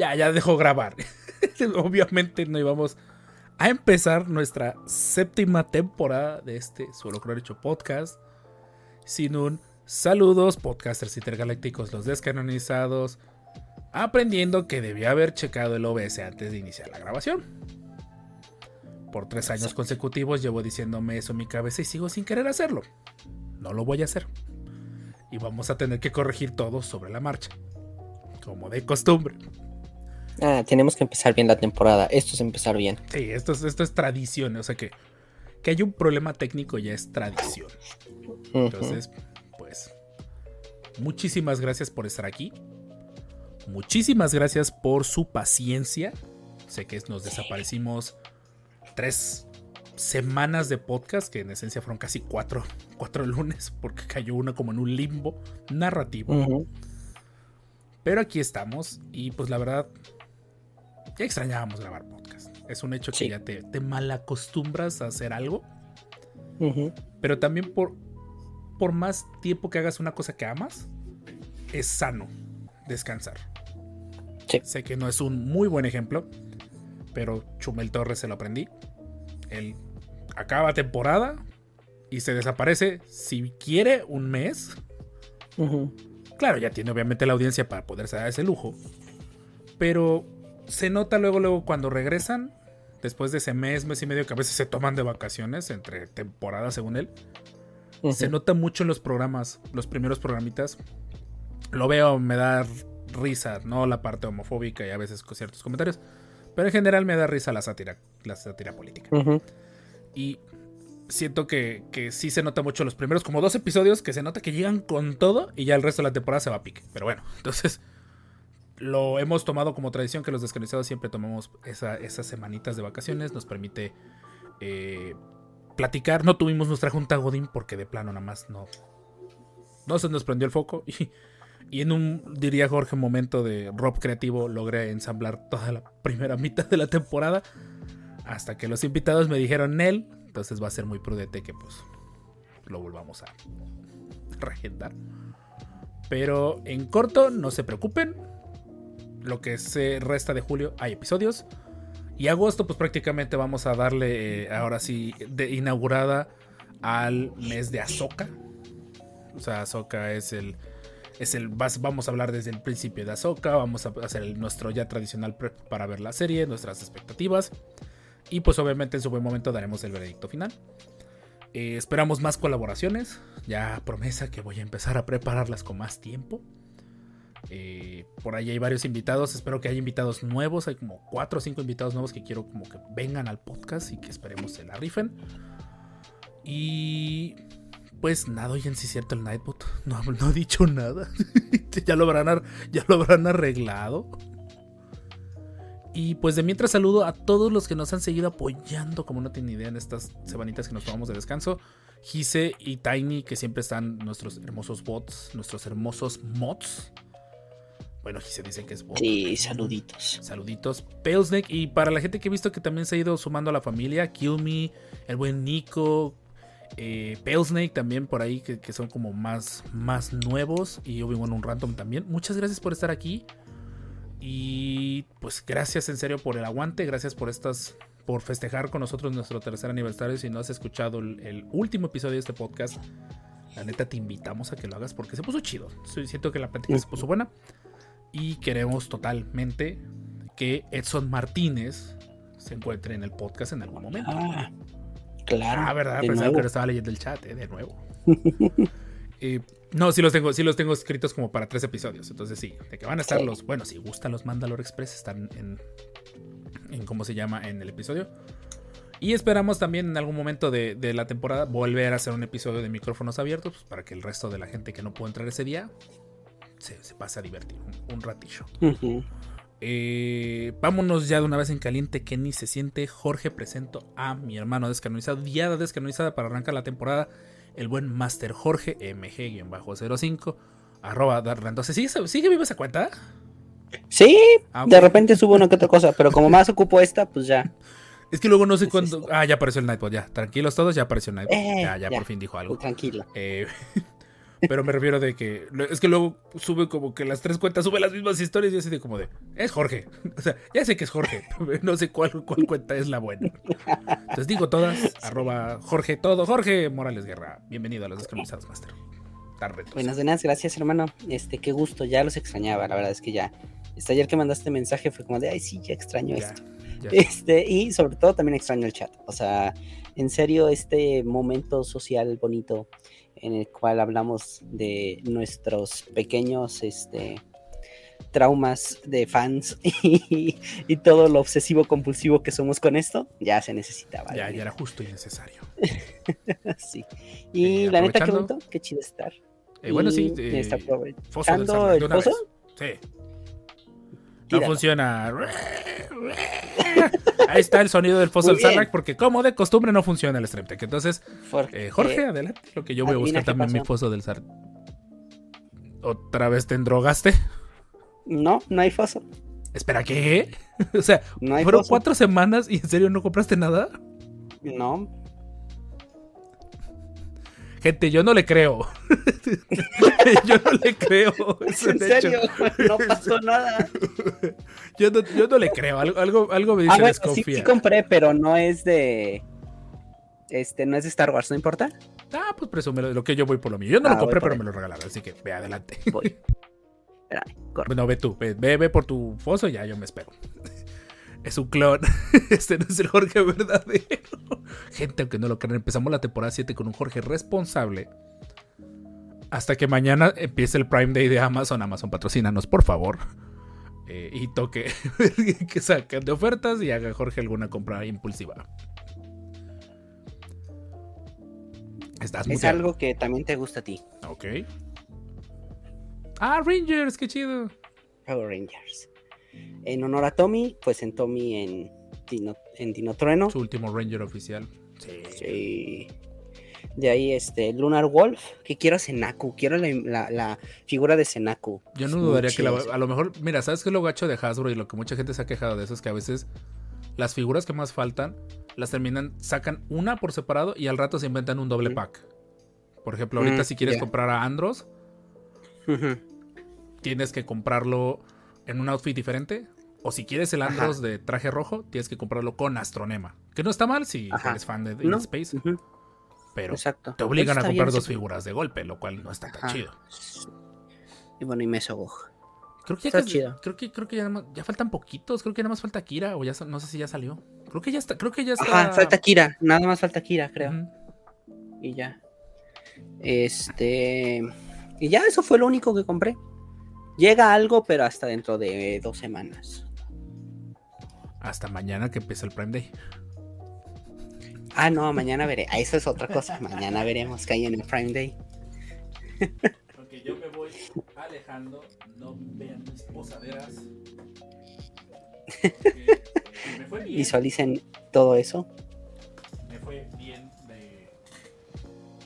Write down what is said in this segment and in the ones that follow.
Ya, ya dejó grabar. Obviamente no íbamos a empezar nuestra séptima temporada de este Solo Hecho Podcast sin un saludos, podcasters intergalácticos, los descanonizados, aprendiendo que debía haber checado el OBS antes de iniciar la grabación. Por tres años consecutivos llevo diciéndome eso en mi cabeza y sigo sin querer hacerlo. No lo voy a hacer. Y vamos a tener que corregir todo sobre la marcha. Como de costumbre. Ah, tenemos que empezar bien la temporada. Esto es empezar bien. Sí, esto es, esto es tradición. O sea que que hay un problema técnico ya es tradición. Entonces, pues, muchísimas gracias por estar aquí. Muchísimas gracias por su paciencia. Sé que nos desaparecimos tres semanas de podcast, que en esencia fueron casi cuatro, cuatro lunes, porque cayó una como en un limbo narrativo. Pero aquí estamos y pues la verdad, ya extrañábamos grabar podcast. Es un hecho que ya te, te malacostumbras a hacer algo. Pero también por, por más tiempo que hagas una cosa que amas, es sano descansar. Sé que no es un muy buen ejemplo, pero Chumel Torres se lo aprendí. Él acaba temporada y se desaparece si quiere un mes. Claro, ya tiene obviamente la audiencia para poderse dar ese lujo. Pero se nota luego, luego cuando regresan, después de ese mes, mes y medio que a veces se toman de vacaciones entre temporadas según él. Se nota mucho en los programas, los primeros programitas. Lo veo, me da risa, no la parte homofóbica y a veces con ciertos comentarios. Pero en general me da risa la sátira, la sátira política. Y siento que, que, sí se nota mucho los primeros como dos episodios que se nota que llegan con todo y ya el resto de la temporada se va a pique. Pero bueno, entonces lo hemos tomado como tradición que los descanonizados siempre tomamos esas semanitas de vacaciones. Nos permite eh, platicar. No tuvimos nuestra junta Godín porque de plano nada más no, no se nos prendió el foco. Y, y en un, diría Jorge, momento de rock creativo logré ensamblar toda la primera mitad de la temporada. Hasta que los invitados me dijeron Nel. Entonces va a ser muy prudente que pues lo volvamos a regendar. Pero en corto, no se preocupen lo que se resta de julio hay episodios. Y agosto, pues prácticamente vamos a darle eh, ahora sí de inaugurada al mes de Azoka. O sea, Azoka es el. Es el vamos a hablar desde el principio de Azoka. Vamos a hacer el, nuestro ya tradicional prep para ver la serie, nuestras expectativas. Y pues obviamente en su buen momento daremos el veredicto final. Eh, esperamos más colaboraciones. Ya promesa que voy a empezar a prepararlas con más tiempo. Eh, por ahí hay varios invitados. Espero que haya invitados nuevos. Hay como cuatro o cinco invitados nuevos que quiero como que vengan al podcast y que esperemos se la rifen. Y pues nada, oye, si es cierto el Nightbot. No, no he dicho nada. ya, lo habrán, ya lo habrán arreglado. Y pues de mientras saludo a todos los que nos han seguido apoyando, como no tienen idea, en estas semanitas que nos tomamos de descanso. Gise y Tiny, que siempre están nuestros hermosos bots, nuestros hermosos mods. Bueno, aquí se dice que es bot. Sí, saluditos. Saluditos. Palesneck. Y para la gente que he visto que también se ha ido sumando a la familia, Kill el buen Nico, eh, Palesnake también por ahí, que, son como más, más nuevos. Y Obi-Wan un random también. Muchas gracias por estar aquí. Y pues gracias en serio por el aguante. Gracias por estas. Por festejar con nosotros nuestro tercer aniversario. Si no has escuchado el, el último episodio de este podcast, la neta te invitamos a que lo hagas porque se puso chido. Siento que la plática se puso buena. Y queremos totalmente que Edson Martínez se encuentre en el podcast en algún momento. Ah, claro. Ah, verdad, pensaba que lo estaba leyendo el chat, eh, de nuevo. eh, no, sí los tengo, sí los tengo escritos como para tres episodios. Entonces sí, de que van a estar los. Bueno, si gustan los Mandalore Express, están en. en cómo se llama en el episodio. Y esperamos también en algún momento de, de, la temporada volver a hacer un episodio de micrófonos abiertos pues, para que el resto de la gente que no pudo entrar ese día se, se pase a divertir un, un ratillo. Eh, vámonos ya de una vez en caliente que ni se siente. Jorge presento a mi hermano descanonizado, diada descanonizada para arrancar la temporada. El buen Master Jorge MG-05. Arroba Entonces, ¿sigue, ¿sigue viva esa cuenta? Sí, ah, de repente subo una que otra cosa, pero como más ocupo esta, pues ya. Es que luego no sé cuándo. Ah, ya apareció el Nightbot, ya. Tranquilos todos, ya apareció el Nightbot. Eh, ya, ya, por fin dijo algo. Tranquilo. Eh, pero me refiero de que. Es que luego sube como que las tres cuentas sube las mismas historias y así de como de. Es Jorge. O sea, ya sé que es Jorge. No sé cuál, cuál cuenta es la buena. Entonces digo todas. arroba Jorge todo. Jorge Morales Guerra. Bienvenido a los Descanonizados Master. Buenas, buenas, gracias hermano. Este, qué gusto, ya los extrañaba, la verdad es que ya. Este, ayer que mandaste mensaje fue como de, ay, sí, ya extraño esto. Este, y sobre todo también extraño el chat. O sea, en serio, este momento social bonito en el cual hablamos de nuestros pequeños este, traumas de fans y, todo lo obsesivo compulsivo que somos con esto, ya se necesitaba. Ya, ya era justo y necesario. sí. Y eh, la neta, qué bonito, qué chido estar. Eh, bueno, sí. Eh, está aprovechando el. Sí. No funciona. Ahí está el sonido del foso del Sarlacc, porque como de costumbre no funciona el Stream Entonces, eh, Jorge, adelante. Lo que yo voy a buscar también mi foso del Sarlacc. ¿Otra vez te endrogaste? No, no hay foso. Espera, ¿qué? o sea, fueron cuatro semanas y en serio no compraste nada. No, Gente, yo no le creo. yo no le creo. ¿En serio? No pasó nada. yo, no, yo no le creo. Algo, algo, me dice ah, bueno, sí, sí, compré, pero no es de. Este, no es de Star Wars, ¿no importa? Ah, pues presume lo que yo voy por lo mío. Yo no lo ah, compré, pero me lo regalaron, así que ve adelante. Voy. Espérame, Bueno, ve tú, ve, ve, por tu foso y ya yo me espero es un clon. Este no es el Jorge verdadero. Gente, aunque no lo crean, empezamos la temporada 7 con un Jorge responsable. Hasta que mañana empiece el Prime Day de Amazon. Amazon, patrocínanos, por favor. Eh, y toque que saquen de ofertas y haga Jorge alguna compra impulsiva. Estás es algo que también te gusta a ti. Ok. Ah, Rangers, qué chido. Power Rangers. En honor a Tommy, pues en Tommy en Dino, en Dino Trueno. Su último Ranger oficial. Sí. De ahí, este, Lunar Wolf, que quiero a Senaku, quiero la, figura de Senaku. Yo no dudaría que a lo mejor, mira, ¿sabes qué es lo gacho de Hasbro y lo que mucha gente se ha quejado de eso? Es que a veces las figuras que más faltan las terminan, sacan una por separado y al rato se inventan un doble pack. Por ejemplo, ahorita mm, si quieres comprar a Andros, tienes que comprarlo en un outfit diferente. O si quieres el Andros de traje rojo, tienes que comprarlo con Astronema. Que no está mal si eres fan de, Space. Pero te obligan a comprar dos figuras de golpe, lo cual no está tan chido. Y bueno, y Mesogog. Creo que, ya, chido. creo que, creo que ya, faltan poquitos. Creo que nada más falta Kira. O ya no sé si ya salió. Creo que ya está. Creo que ya está. falta Kira. Nada más falta Kira, creo. Y ya. Este. Y ya, eso fue lo único que compré. Llega algo, pero hasta dentro de dos semanas. Hasta mañana que empieza el Prime Day. Ah, no, mañana veré. Ah, eso es otra cosa. Mañana veremos que hay en el Prime Day. Porque yo me voy alejando. No vean mis posaderas. Me fue bien. Visualicen todo eso. Me fue bien de,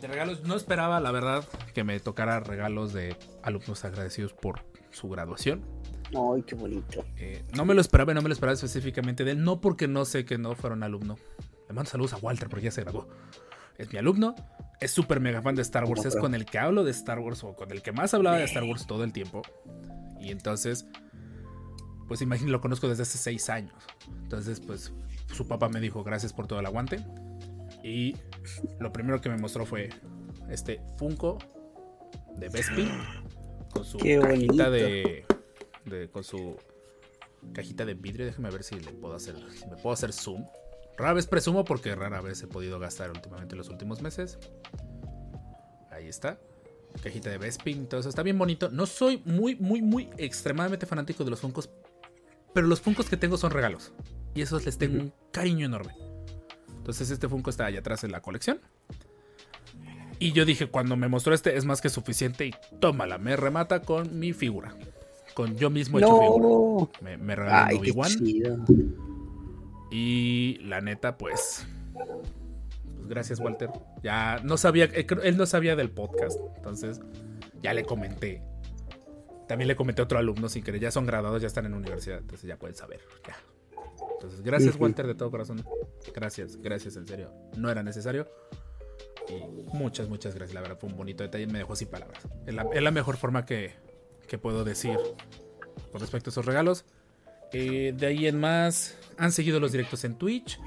de regalos. No esperaba, la verdad, que me tocara regalos de alumnos agradecidos por su graduación. Ay, qué bonito. Eh, no me lo esperaba, no me lo esperaba específicamente de él, no porque no sé que no fuera un alumno. Le mando saludos a Walter porque ya se graduó. Es mi alumno, es súper mega fan de Star Wars, es con el que hablo de Star Wars o con el que más hablaba de Star Wars todo el tiempo. Y entonces, pues imagínate, lo conozco desde hace seis años. Entonces, pues su papá me dijo gracias por todo el aguante. Y lo primero que me mostró fue este Funko de Bespin con su cajita de, con su cajita de vidrio. Déjame ver si le puedo hacer, si me puedo hacer zoom. Rara vez presumo porque rara vez he podido gastar últimamente en los últimos meses. Ahí está. Cajita de Bespin, todo eso está bien bonito. No soy muy, muy, muy extremadamente fanático de los Funkos, pero los Funkos que tengo son regalos. Y esos les tengo un cariño enorme. Entonces este Funko está allá atrás en la colección. Y yo dije, cuando me mostró este es más que suficiente y tómala, me remata con mi figura. con yo mismo hecho figura. Me, me regalaron Obi-Wan. Y la neta, pues, pues. Gracias, Walter. Ya no sabía, eh, él no sabía del podcast. Entonces, ya le comenté. También le comenté a otro alumno sin querer. Ya son graduados, ya están en universidad. Entonces ya pueden saber. Ya. Entonces, gracias, Walter, de todo corazón. Gracias, gracias, en serio. No era necesario. Y muchas, muchas gracias. La verdad, fue un bonito detalle. Me dejó sin palabras. Es la, mejor forma que, que, puedo decir con respecto a esos regalos. Eh, de ahí en más, han seguido los directos en Twitch.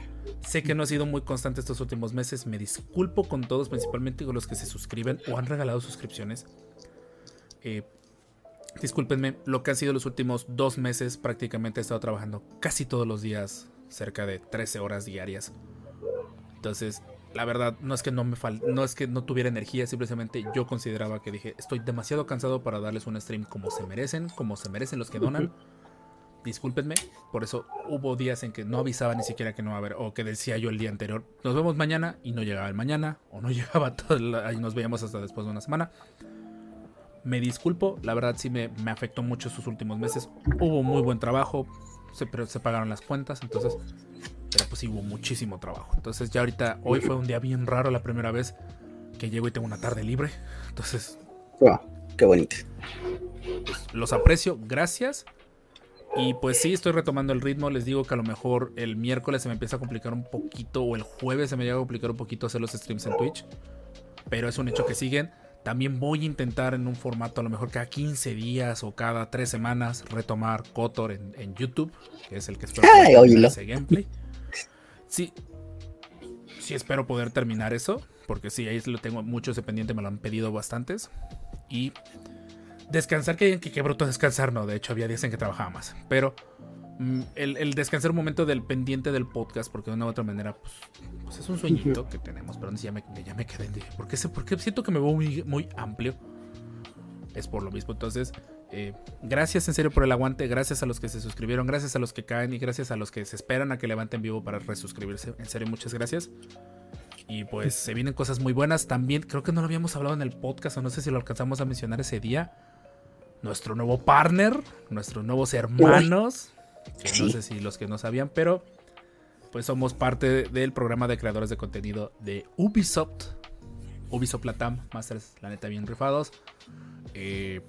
Sé que no ha sido muy constante estos últimos meses. Me disculpo con todos, principalmente con los que se suscriben o han regalado suscripciones. Eh, discúlpenme, lo que han sido los últimos dos meses, prácticamente he estado trabajando casi todos los días, cerca de 13 horas diarias. Entonces, la verdad, no es que no me fal no es que no tuviera energía, simplemente yo consideraba que dije, estoy demasiado cansado para darles un stream como se merecen, como se merecen los que donan discúlpenme, por eso hubo días en que no avisaba ni siquiera que no va a haber, o que decía yo el día anterior, nos vemos mañana y no llegaba el mañana, o no llegaba todo, y nos veíamos hasta después de una semana. Me disculpo, la verdad sí me, afectó mucho sus últimos meses. Hubo muy buen trabajo, se, pero se pagaron las cuentas, entonces, pero pues sí hubo muchísimo trabajo. Entonces ya ahorita, hoy fue un día bien raro la primera vez que llego y tengo una tarde libre, entonces... qué bonito. Pues, los aprecio, gracias y pues sí, estoy retomando el ritmo. Les digo que a lo mejor el miércoles se me empieza a complicar un poquito, o el jueves se me llega a complicar un poquito hacer los streams en Twitch. Pero es un hecho que siguen. También voy a intentar en un formato, a lo mejor cada 15 días o cada 3 semanas, retomar Kotor en, YouTube, que es el que espero ese gameplay. Sí, sí espero poder terminar eso, porque sí, ahí lo tengo mucho ese pendiente, me lo han pedido bastantes. Y Descansar, que, que, bruto descansar, no. De hecho, había días en que trabajaba más. Pero mm, el, descansar un momento del pendiente del podcast, porque de una u otra manera, pues, pues es un sueñito que tenemos. Pero ya me, ya me quedé. Dije, ¿por qué, porque siento que me veo muy, muy amplio. Es por lo mismo. Entonces, eh, gracias en serio por el aguante. Gracias a los que se suscribieron. Gracias a los que caen. Y gracias a los que se esperan a que levanten vivo para resuscribirse. En serio, muchas gracias. Y pues se vienen cosas muy buenas. También creo que no lo habíamos hablado en el podcast. O no sé si lo alcanzamos a mencionar ese día nuestro nuevo partner, nuestros nuevos hermanos, que no sé si los que no sabían, pero pues somos parte del programa de creadores de contenido de Ubisoft. Ubisoft Latam, Masters, la neta, bien rifados. Eh,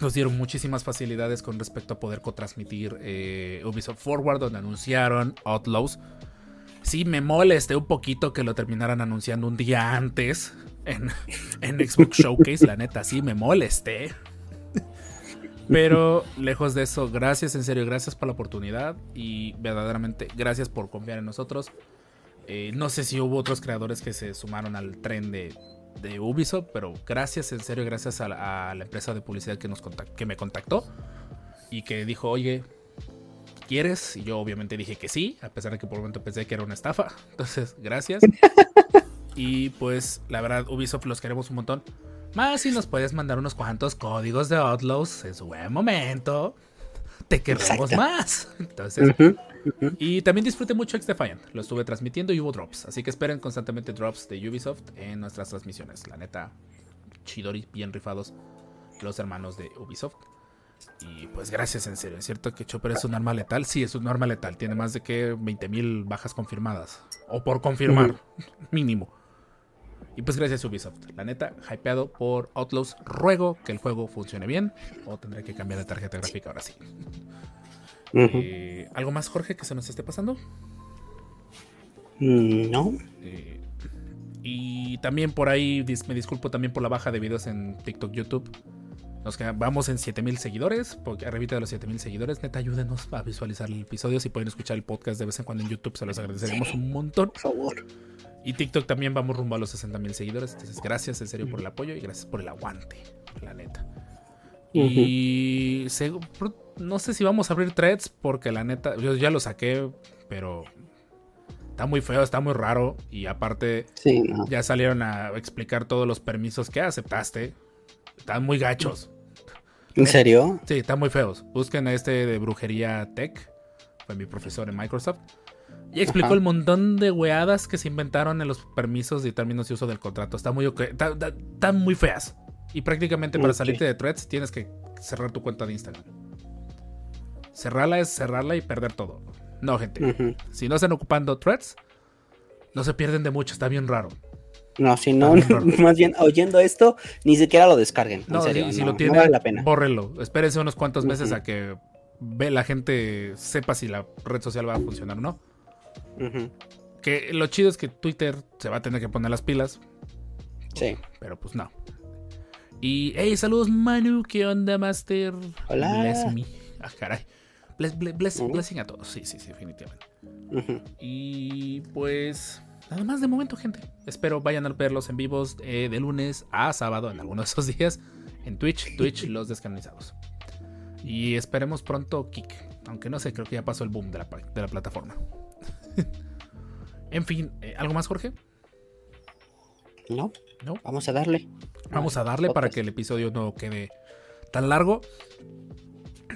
nos dieron muchísimas facilidades con respecto a poder cotransmitir eh, Ubisoft Forward, donde anunciaron Outlaws. Sí, me molesté un poquito que lo terminaran anunciando un día antes en, en Xbox Showcase, la neta, sí, me molesté. Pero lejos de eso, gracias en serio, gracias por la oportunidad y verdaderamente gracias por confiar en nosotros. Eh, no sé si hubo otros creadores que se sumaron al tren de, Ubisoft, pero gracias en serio, gracias a la, empresa de publicidad que, nos que me contactó y que dijo, oye, ¿quieres? Y yo obviamente dije que sí, a pesar de que por un momento pensé que era una estafa. Entonces, gracias. y pues la verdad, Ubisoft los queremos un montón. Más si nos puedes mandar unos cuantos códigos de Outlaws en su buen momento. Te queremos más. Entonces, y también disfruté mucho X Defiant. Lo estuve transmitiendo y hubo drops. Así que esperen constantemente drops de Ubisoft en nuestras transmisiones. La neta, chidori, bien rifados los hermanos de Ubisoft. Y pues gracias, en serio. Es cierto que Chopper es un arma letal. Sí, es un arma letal. Tiene más de que 20.000 bajas confirmadas. O por confirmar, mínimo. Y pues gracias Ubisoft. La neta, hypeado por Outlaws. Ruego que el juego funcione bien. O tendré que cambiar de tarjeta gráfica ahora sí. Eh, ¿Algo más, Jorge, que se nos esté pasando? Mm, no. Eh, y también por ahí me disculpo también por la baja de videos en TikTok, YouTube. Nos vamos en 7000 seguidores, porque arriba de los 7000 seguidores, neta, ayúdenos a visualizar el episodio. Si pueden escuchar el podcast de vez en cuando en YouTube, se los agradeceremos un montón. Por favor. Y TikTok también vamos rumbo a los 60 mil seguidores. Entonces, gracias en serio por el apoyo y gracias por el aguante, la neta. Y no sé si vamos a abrir threads porque la neta, yo ya lo saqué, pero está muy feo, está muy raro. Y aparte, ya salieron a explicar todos los permisos que aceptaste. Están muy gachos. ¿En serio? Sí, están muy feos. Busquen a este de brujería tech. Fue mi profesor en Microsoft. Y explicó el montón de weadas que se inventaron en los permisos y términos de uso del contrato. Está muy Están muy feas. Y prácticamente para salirte de threads tienes que cerrar tu cuenta de Instagram. Cerrarla es cerrarla y perder todo. No, gente. Si no están ocupando threads, no se pierden de mucho, está bien raro. No, si no, más bien oyendo esto, ni siquiera lo descarguen. No, serio, si, lo tienen, vale la pena. bórrenlo. Espérense unos cuantos meses a que ve la gente sepa si la red social va a funcionar o no. Que lo chido es que Twitter se va a tener que poner las pilas. Sí. Pero pues no. Y, hey, saludos Manu, ¿qué onda, Master? Hola. Bless me. Ah, caray. Bless, Blessing a todos. Sí, sí, sí, definitivamente. Y pues Nada más de momento, gente. Espero vayan a verlos en vivos eh, de lunes a sábado, en alguno de esos días, en Twitch, Twitch, los descanonizados. Y esperemos pronto Kick. Aunque no sé, creo que ya pasó el boom de la, de la plataforma. en fin, eh, ¿algo más, Jorge? No, no. Vamos a darle. Vamos a darle para que el episodio no quede tan largo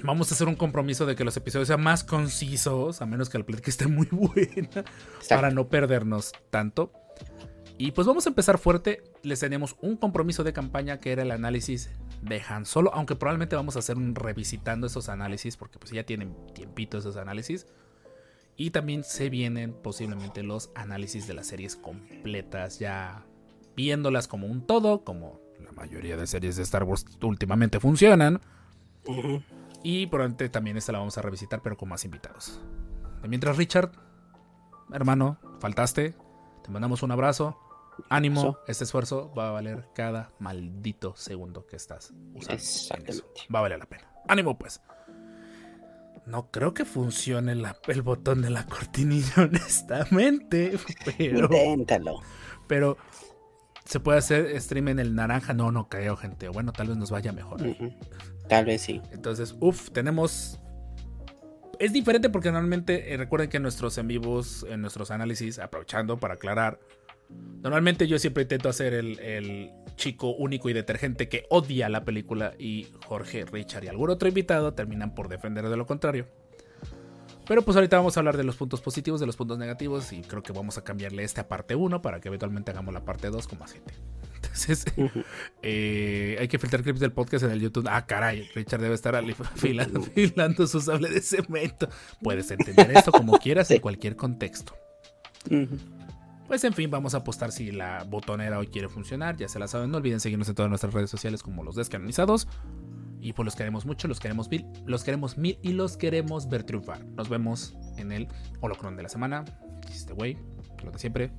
vamos a hacer un compromiso de que los episodios sean más concisos, a menos que la plática esté muy buena, para no perdernos tanto. Y pues vamos a empezar fuerte. Les tenemos un compromiso de campaña que era el análisis de Han Solo, aunque probablemente vamos a hacer un revisitando esos análisis, porque pues ya tienen tiempito esos análisis. Y también se vienen posiblemente los análisis de las series completas, ya viéndolas como un todo, como la mayoría de series de Star Wars últimamente funcionan. Y probablemente también esta la vamos a revisitar, pero con más invitados. mientras, Richard, hermano, faltaste. Te mandamos un abrazo. Ánimo, este esfuerzo va a valer cada maldito segundo que estás usando. Va a valer la pena. Ánimo, pues. No creo que funcione el botón de la cortinilla, honestamente. Pero, Inténtalo. Pero se puede hacer stream en el naranja. No, no creo, gente. Bueno, tal vez nos vaya mejor. Tal vez sí. Entonces, uff, tenemos. Es diferente porque normalmente, eh, recuerden que en nuestros en vivos, en nuestros análisis, aprovechando para aclarar, normalmente yo siempre intento hacer el, chico único y detergente que odia la película y Jorge, Richard y algún otro invitado terminan por defender de lo contrario. Pero pues ahorita vamos a hablar de los puntos positivos, de los puntos negativos y creo que vamos a cambiarle esta parte 1 para que eventualmente hagamos la parte 2 como 7. Eh, hay que filtrar clips del podcast en el YouTube. Ah, caray, Richard debe estar afilando, su sable de cemento. Puedes entender esto como quieras en cualquier contexto. Pues en fin, vamos a apostar si la botonera hoy quiere funcionar. Ya se la saben. No olviden seguirnos en todas nuestras redes sociales como los descanonizados. Y pues los queremos mucho, los queremos mil, los queremos mil y los queremos ver triunfar. Nos vemos en el holocron de la semana. Este güey, lo de siempre.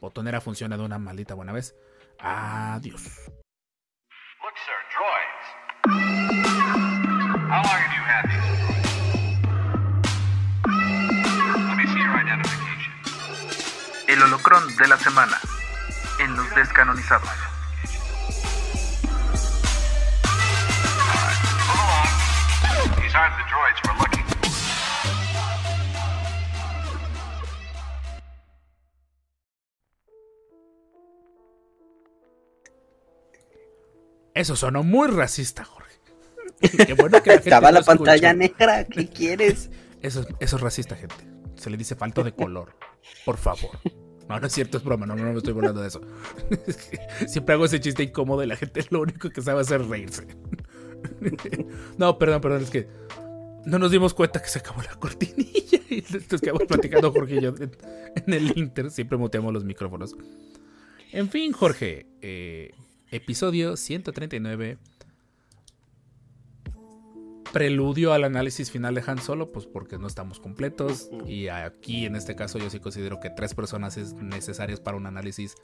Botonera funciona de una maldita buena vez. Adiós. Look, sir, droids. How long have you had these? Let me see your identification. El holocrón de la semana en los descanonizados. These aren't the droids we're Eso sonó muy racista, Jorge. Qué bueno que la Estaba la pantalla negra, ¿qué quieres? Eso, eso es racista, gente. Se le dice falto de color. Por favor. No, no es cierto, es broma, no, no me estoy burlando de eso. Siempre hago ese chiste incómodo y la gente lo único que sabe hacer reírse. No, perdón, perdón, es que no nos dimos cuenta que se acabó la cortinilla y nos quedamos platicando Jorge y yo en el Inter. Siempre muteamos los micrófonos. En fin, Jorge, eh, episodio 139. Preludio al análisis final de Han Solo, pues porque no estamos completos. Y aquí en este caso yo sí considero que tres personas es necesarias para un análisis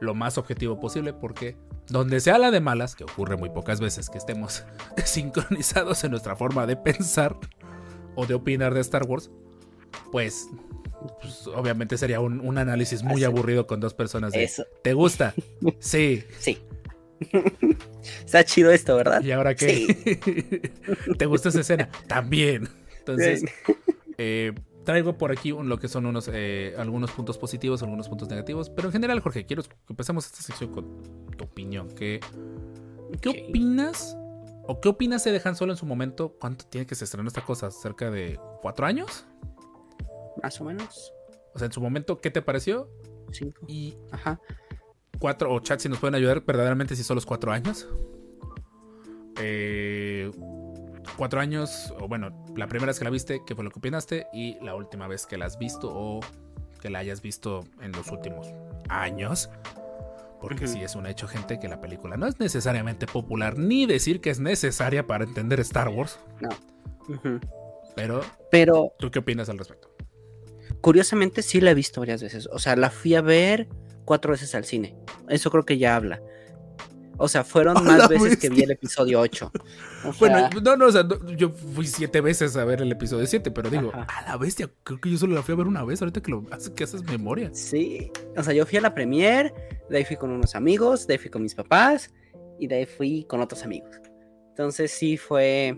lo más objetivo posible porque donde se habla de malas, que ocurre muy pocas veces que estemos sincronizados en nuestra forma de pensar o de opinar de Star Wars, pues, pues obviamente sería un, análisis muy aburrido con dos personas. De, ¿Te gusta? Sí. Sí. Está chido esto, ¿verdad? ¿Y ahora qué? ¿Te gusta esa escena? También. Entonces, eh, traigo por aquí lo que son unos eh, algunos puntos positivos, algunos puntos negativos. Pero en general, Jorge, quiero que empecemos esta sección con tu opinión. ¿Qué, ¿qué opinas? ¿O qué opinas de dejan Solo en su momento? ¿Cuánto tiene que se estrenó esta cosa? ¿Cerca de cuatro años? Más o menos. O sea, en su momento, ¿qué te pareció? Cinco. Y. Ajá. Cuatro, o chat, si nos pueden ayudar verdaderamente si son los cuatro años. eh, cuatro años, o bueno, la primera vez que la viste, ¿qué fue lo que opinaste? Y la última vez que la has visto o que la hayas visto en los últimos años. Porque sí es un hecho, gente, que la película no es necesariamente popular, ni decir que es necesaria para entender Star Wars. No. Pero, Pero, ¿tú qué opinas al respecto? Curiosamente sí la he visto varias veces. O sea, la fui a ver cuatro veces al cine. Eso creo que ya habla. O sea, fueron ¡A más veces que vi el episodio 8. O Bueno, no, no, o sea, no, yo fui siete veces a ver el episodio 7, pero digo, Ajá. a la bestia, creo que yo solo la fui a ver una vez, ahorita que lo haces, que haces memoria. sí. O sea, yo fui a la premier, de ahí fui con unos amigos, de ahí fui con mis papás y de ahí fui con otros amigos. Entonces sí fue...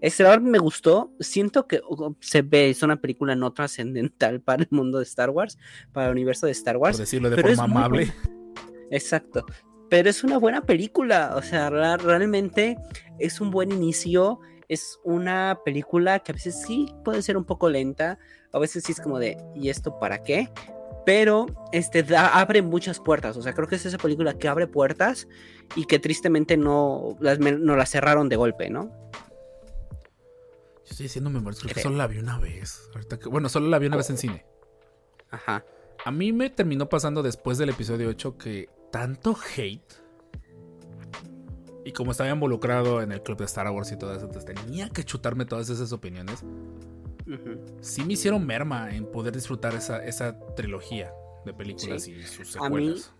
Este la verdad me gustó. Siento que se ve, es una película no trascendental para el mundo de Star Wars, para el universo de Star Por Wars. decirlo de pero forma muy amable. Exacto. Pero es una buena película. O sea, realmente es un buen inicio. Es una película que a veces sí puede ser un poco lenta. A veces sí es como de, ¿y esto para qué? Pero este da- abre muchas puertas. O sea, creo que es esa película que abre puertas y que tristemente no las, no las cerraron de golpe, ¿no? Yo estoy diciendo memoria, creo que solo la vi una vez. Ahorita que- bueno, solo la vi una vez en cine. Ajá. A mí me terminó pasando después del episodio 8 que tanto hate. Y como estaba involucrado en el club de Star Wars y todo eso, entonces tenía que chutarme todas esas opiniones. Sí me hicieron merma en poder disfrutar esa, esa trilogía de películas Sí. y sus A mí secuelas.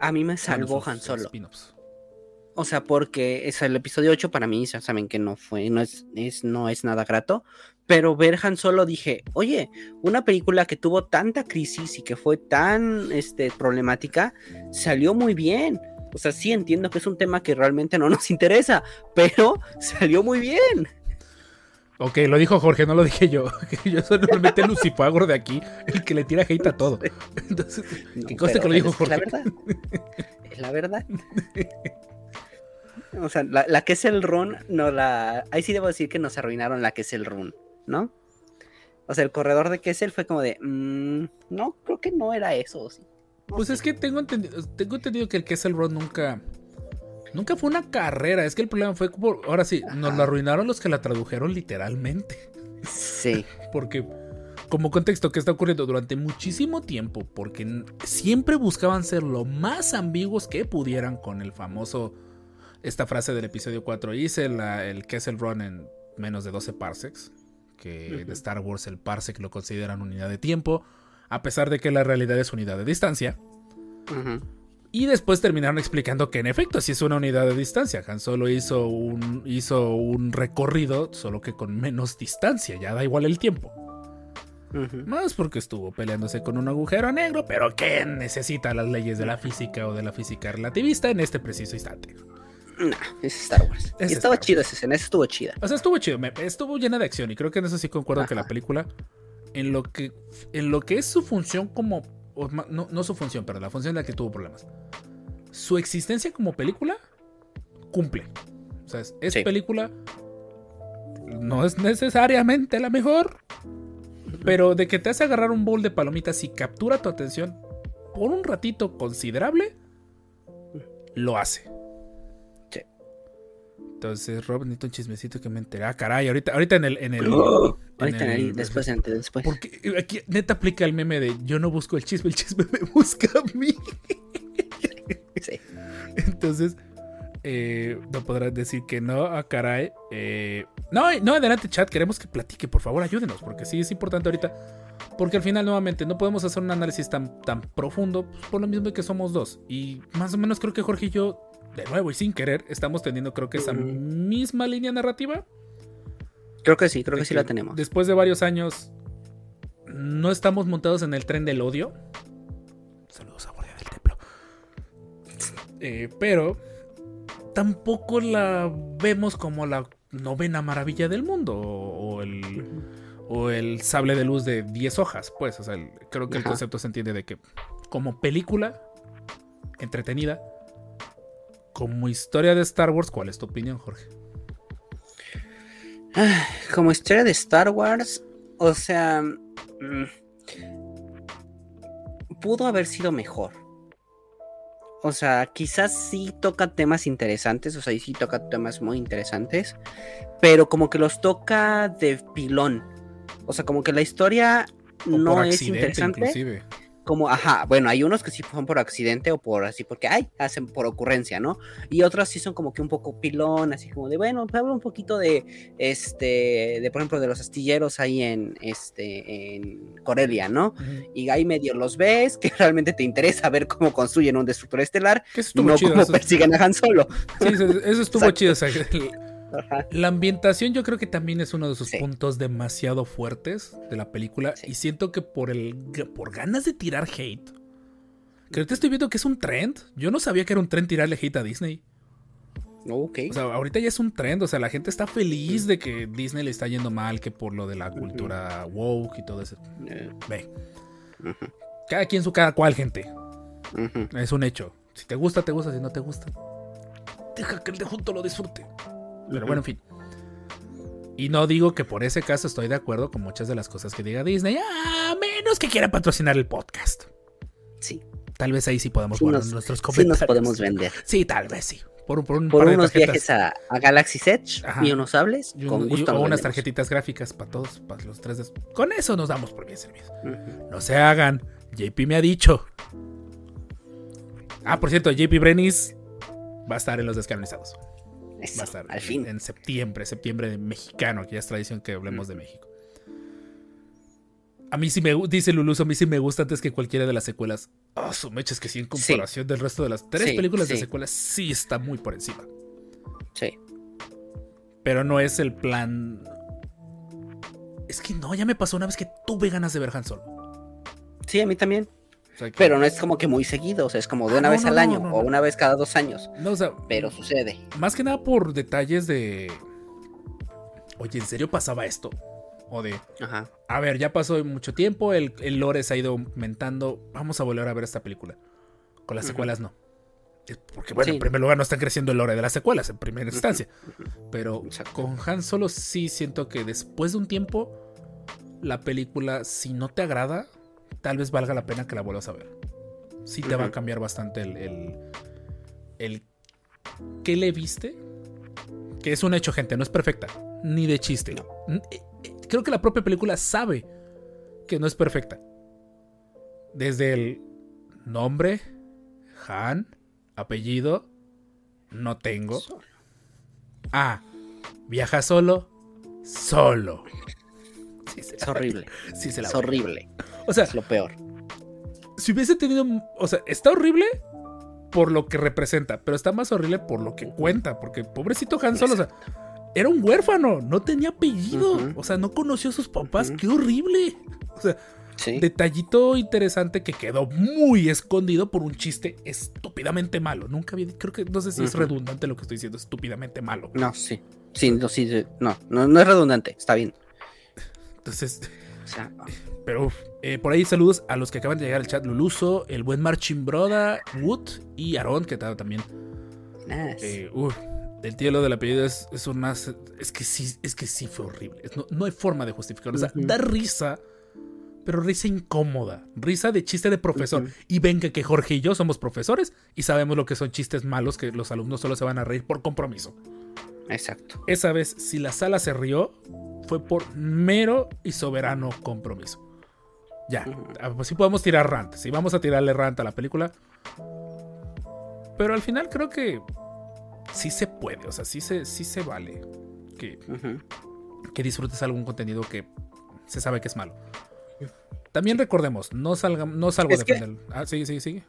A mí me salvó Han Solo. O sea, porque es el episodio 8 para mí, ya saben que no fue, no es, es- no es nada grato. Pero ver Han Solo dije, oye, una película que tuvo tanta crisis y que fue tan este, problemática, salió muy bien. O sea, sí entiendo que es un tema que realmente no nos interesa, pero salió muy bien. Ok, lo dijo Jorge, no lo dije yo. yo soy normalmente el lucifagor de aquí, el que le tira hate a todo. Entonces, que conste Pero- que lo dijo pero es Jorge. la verdad. Es la verdad. O sea, la, la que es el run, no la. Ahí sí debo decir que nos arruinaron la que es el run, ¿no? O sea, el corredor de Kessel fue como de. mm, no, creo que no era eso. sí. No Pues sé. es que tengo entendido, tengo entendido que el Kessel Run nunca. Nunca fue una carrera. Es que el problema fue. por- ahora sí, nos la arruinaron los que la tradujeron literalmente. Sí. Porque, como contexto, ¿qué está ocurriendo? Durante muchísimo tiempo, porque siempre buscaban ser lo más ambiguos que pudieran con el famoso. Esta frase del episodio 4. Hice la- el Kessel Run en menos de 12 parsecs. Que Ujú. Star Wars el parsec lo consideran unidad de tiempo. A pesar de que la realidad es unidad de distancia. Y después terminaron explicando que en efecto sí es una unidad de distancia. Han Solo hizo un, hizo un recorrido, solo que con menos distancia. Ya da igual el tiempo. Más porque estuvo peleándose con un agujero negro, pero que necesita las leyes de la física o de la física relativista en este preciso instante. Nah, es Star Wars. Es y estaba Star chido esa escena, estuvo chida. O sea, estuvo chido, estuvo llena de acción y creo que en eso sí concuerdo que la película, en lo que, en lo que es su función como, no, no su función, pero la función en la que tuvo problemas, su existencia como película cumple. O sea, es, es Sí. película, no es necesariamente la mejor, pero de que te hace agarrar un bowl de palomitas y captura tu atención por un ratito considerable, lo hace. Entonces, Rob, necesito un chismecito que me enteré. Ah, caray, ahorita, ahorita en el. En el, Oh, en ahorita en el- después, antes, después. Porque aquí neta aplica el meme de yo no busco el chisme, el chisme me busca a mí. Sí. Entonces, eh, no podrás decir que no, ah, caray. Eh, no, no, adelante, chat, queremos que platique, por favor, ayúdenos, porque sí es importante ahorita. Porque al final, nuevamente, no podemos hacer un análisis tan, tan profundo pues, por lo mismo que somos dos. Y más o menos creo que Jorge y yo, de nuevo y sin querer, estamos teniendo, creo que esa misma línea narrativa. Creo que sí, creo que sí la tenemos. Después de varios años, no estamos montados en el tren del odio. Saludos a Guardia del Templo. Eh, pero tampoco la vemos como la novena maravilla del mundo o, el, o el sable de luz de 10 hojas. Pues, o sea, el- creo que el concepto se entiende de que como película entretenida, como historia de Star Wars, ¿cuál es tu opinión, Jorge? Como historia de Star Wars, o sea, mm, pudo haber sido mejor. O sea, quizás sí toca temas interesantes, o sea, sí toca temas muy interesantes, pero como que los toca de pilón. O sea, como que la historia no es interesante. Inclusive como, ajá, bueno, hay unos que sí son por accidente o por así, porque, ay, hacen por ocurrencia, ¿no? Y otros sí son como que un poco pilón, así como de, bueno, hablo un poquito de, este, de, por ejemplo, de los astilleros ahí en, este, en Corelia, ¿no? Y ahí medio los ves, que realmente te interesa ver cómo construyen un destructor estelar, y no cómo persiguen a Han Solo. Sí, eso, estuvo chido, o sea, la ambientación yo creo que también es uno de sus puntos demasiado fuertes de la película y siento que por el por ganas de tirar hate. Creo que estoy viendo que es un trend. Yo no sabía que era un trend tirarle hate a Disney. Ok. O sea, ahorita ya es un trend. O sea, la gente está feliz de que Disney le está yendo mal, que por lo de la cultura woke y todo eso. Eh. Ve. Cada quien su cada cual, gente. Es un hecho. Si te gusta, te gusta. Si no te gusta, deja que el de junto lo disfrute. Pero bueno, en fin. Y no digo que por ese caso estoy de acuerdo con muchas de las cosas que diga Disney, a menos que quiera patrocinar el podcast. Sí. Tal vez ahí sí podemos guardar nuestros comentarios. Sí nos podemos vender. Sí, tal vez sí. Por, por, un por unos viajes a, a, Galaxy Edge y unos hables. con gusto o unas tarjetitas gráficas para todos, para los tres. Con eso nos damos por bien servidos. No se hagan. JP me ha dicho. Ah, por cierto, JP Brenis va a estar en los descanonizados va a estar al fin. En septiembre, septiembre de mexicano, que ya es tradición que hablemos de México. A mí sí me dice Luluso, a mí sí me gusta antes que cualquiera de las secuelas. Oh, su mecha es que sí, en comparación del resto de las tres películas de secuelas, sí está muy por encima. Sí. Pero no es el plan. Es que no, ya me pasó una vez que tuve ganas de ver Han Solo. Sí, a mí también. Pero no es como que muy seguido, o sea, es como de ah, una vez al año o una vez cada dos años. No, o sea, pero sucede. Más que nada por detalles de. Oye, ¿en serio pasaba esto? O de. Ajá. A ver, ya pasó mucho tiempo, el, el lore se ha ido aumentando. Vamos a volver a ver esta película. Con las secuelas no. Porque, bueno, en primer lugar no están creciendo el lore de las secuelas en primera instancia. Pero con Han Solo sí siento que después de un tiempo, la película, si no te agrada, tal vez valga la pena que la vuelvas a ver. Sí te va a cambiar bastante el, el, el ¿Qué le viste? Que es un hecho, gente, no es perfecta. Ni de chiste. Eh, eh, creo que la propia película sabe que no es perfecta. Desde el nombre, Han, apellido, no tengo. Ah, viaja solo, solo. es horrible. Sí, es horrible. O sea, es lo peor. Si hubiese tenido. O sea, está horrible por lo que representa, pero está más horrible por lo que cuenta. Porque pobrecito Han Solo, o sea, era un huérfano, no tenía apellido. O sea, no conoció a sus papás. Qué horrible. O sea, detallito interesante que quedó muy escondido por un chiste estúpidamente malo. Nunca había. Creo que no sé si es redundante lo que estoy diciendo, estúpidamente malo. No, sí. Sí, no, sí, no, no, no es redundante, está bien. Entonces. O sea, pero eh, por ahí saludos a los que acaban de llegar al chat: Luluso, el buen Marching Broda, Wood y Aaron, que tal también. Eh, el tío del apellido es, es una. Es que sí, es que sí fue horrible. No, hay forma de justificarlo. O sea, da risa, pero risa incómoda. Risa de chiste de profesor. Y venga que Jorge y yo somos profesores y sabemos lo que son chistes malos que los alumnos solo se van a reír por compromiso. Exacto. Esa vez, si la sala se rió, fue por mero y soberano compromiso. Ya, ah, pues sí podemos tirar rant. Sí, vamos a tirarle rant a la película. Pero al final creo que sí se puede, o sea, sí se, sí se vale que, que disfrutes algún contenido que se sabe que es malo. También recordemos, no salga, no salgo a defender. Ah, sí, sí, sí.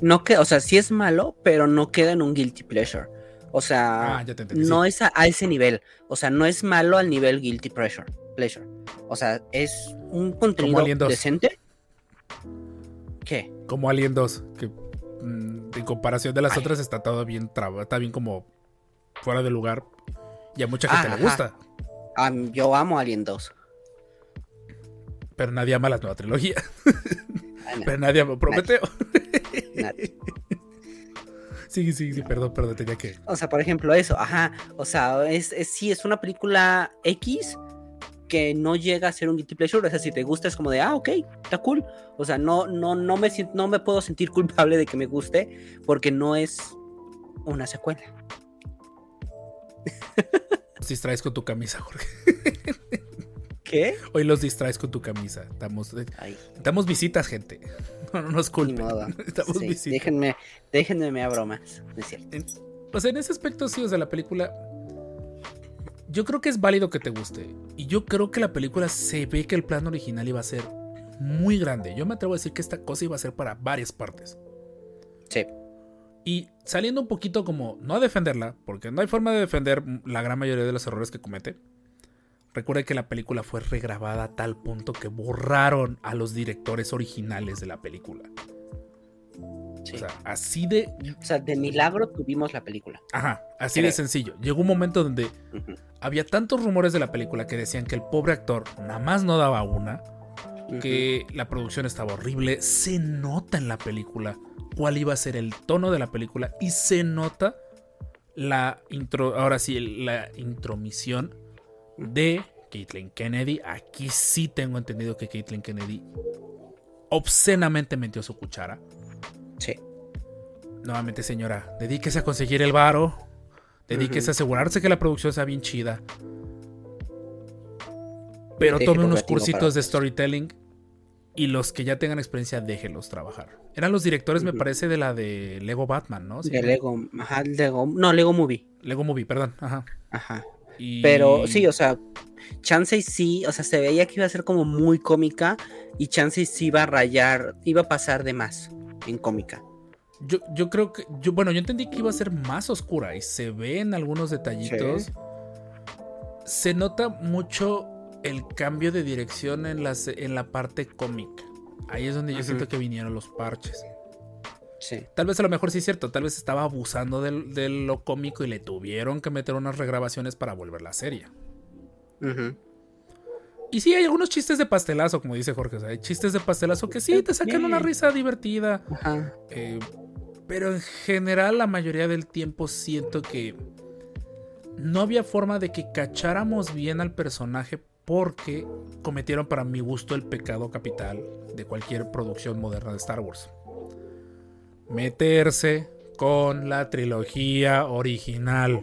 No que, o sea, sí es malo, pero no queda en un guilty pleasure. O sea, ah, no es a, ese nivel. O sea, no es malo al nivel guilty pleasure. pleasure. O sea, es un contenido decente. ¿Qué? Como Alien 2, que mm, en comparación de las otras está todo bien traba, está bien como fuera de lugar y a mucha gente le gusta. yo amo Alien 2. Pero nadie ama la nueva trilogía. Ah, Pero nadie ama Prometeo. Nadie. Sí, sí, sí, perdón, perdón, tenía que. O sea, por ejemplo, eso, ajá. O sea, es, es sí, es una película X, que no llega a ser un guilty pleasure. O sea, si te gusta es como de, ah, ok, está cool. O sea, no, no, no, me, no me puedo sentir culpable de que me guste porque no es una secuela. Los distraes con tu camisa, Jorge. ¿Qué? Hoy los distraes con tu camisa. Estamos, estamos visitas, gente. No, no nos culpen. Estamos visitas. Déjenme, déjenme me a bromas. es cierto. En, pues en ese aspecto, sí, o sea, la película yo creo que es válido que te guste. Y yo creo que la película se ve que el plan original iba a ser muy grande. Yo me atrevo a decir que esta cosa iba a ser para varias partes. Sí. Y saliendo un poquito como, no a defenderla, porque no hay forma de defender la gran mayoría de los errores que comete. Recuerde que la película fue regrabada a tal punto que borraron a los directores originales de la película. O sea, así de. O sea, de milagro tuvimos la película. Ajá, así de sencillo. Llegó un momento donde había tantos rumores de la película que decían que el pobre actor nada más no daba una, que la producción estaba horrible. Se nota en la película cuál iba a ser el tono de la película y se nota la intro, ahora sí, la intromisión de Caitlyn Kennedy. Aquí sí tengo entendido que Caitlyn Kennedy obscenamente metió su cuchara. Sí. Nuevamente, señora, dedíquese a conseguir el varo. Dedíquese a asegurarse que la producción sea bien chida. Pero tome unos cursitos de storytelling y los que ya tengan experiencia, déjenlos trabajar. Eran los directores, me parece, de la de Lego Batman, ¿no? De Lego, ajá, Lego, no, Lego Movie. Lego Movie, perdón, ajá. Ajá. Pero sí, o sea, Chance sí, o sea, se veía que iba a ser como muy cómica y Chance sí iba a rayar, iba a pasar de más en cómica. Yo, yo creo que, yo, bueno, yo entendí que iba a ser más oscura y se ve en algunos detallitos. Se nota mucho el cambio de dirección en, las, en la parte cómica. Ahí es donde yo siento que vinieron los parches. Sí. Tal vez a lo mejor sí es cierto, tal vez estaba abusando de, lo cómico y le tuvieron que meter unas regrabaciones para volver la serie. Y sí, hay algunos chistes de pastelazo, como dice Jorge. hay chistes de pastelazo que sí te sacan una risa divertida. Eh, pero en general, la mayoría del tiempo siento que no había forma de que cacháramos bien al personaje porque cometieron para mi gusto el pecado capital de cualquier producción moderna de Star Wars. Meterse con la trilogía original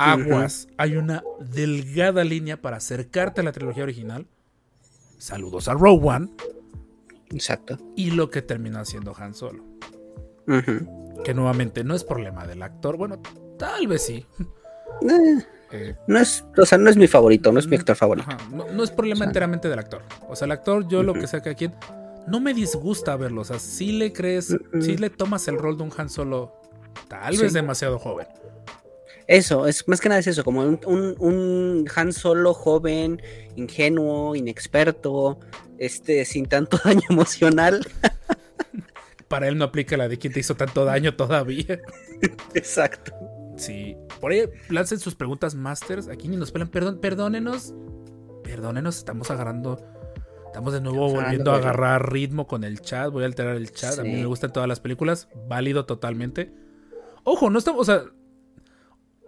aguas. Hay una delgada línea para acercarte a la trilogía original. Saludos a Rogue One. Exacto. Y lo que termina siendo Han Solo. Que nuevamente no es problema del actor. Bueno, tal vez sí. Eh, eh, no es, o sea, no es mi favorito, no es mi actor favorito. no, es problema enteramente del actor. O sea, el actor, yo lo que sé que aquí no me disgusta verlo. O sea, si le crees, si le tomas el rol de un Han Solo, tal vez demasiado joven. Eso, es más que nada es eso, como un, Han Solo joven, ingenuo, inexperto, este, sin tanto daño emocional. Para él no aplica la de quien te hizo tanto daño todavía. Exacto. Sí. Por ahí lancen sus preguntas, Masters. Aquí ni nos pelan. Perdón, perdónenos. Perdónenos, estamos agarrando. Estamos de nuevo volviendo a agarrar ritmo con el chat. Voy a alterar el chat. A mí me gustan todas las películas. Válido totalmente. Ojo, no estamos. O sea,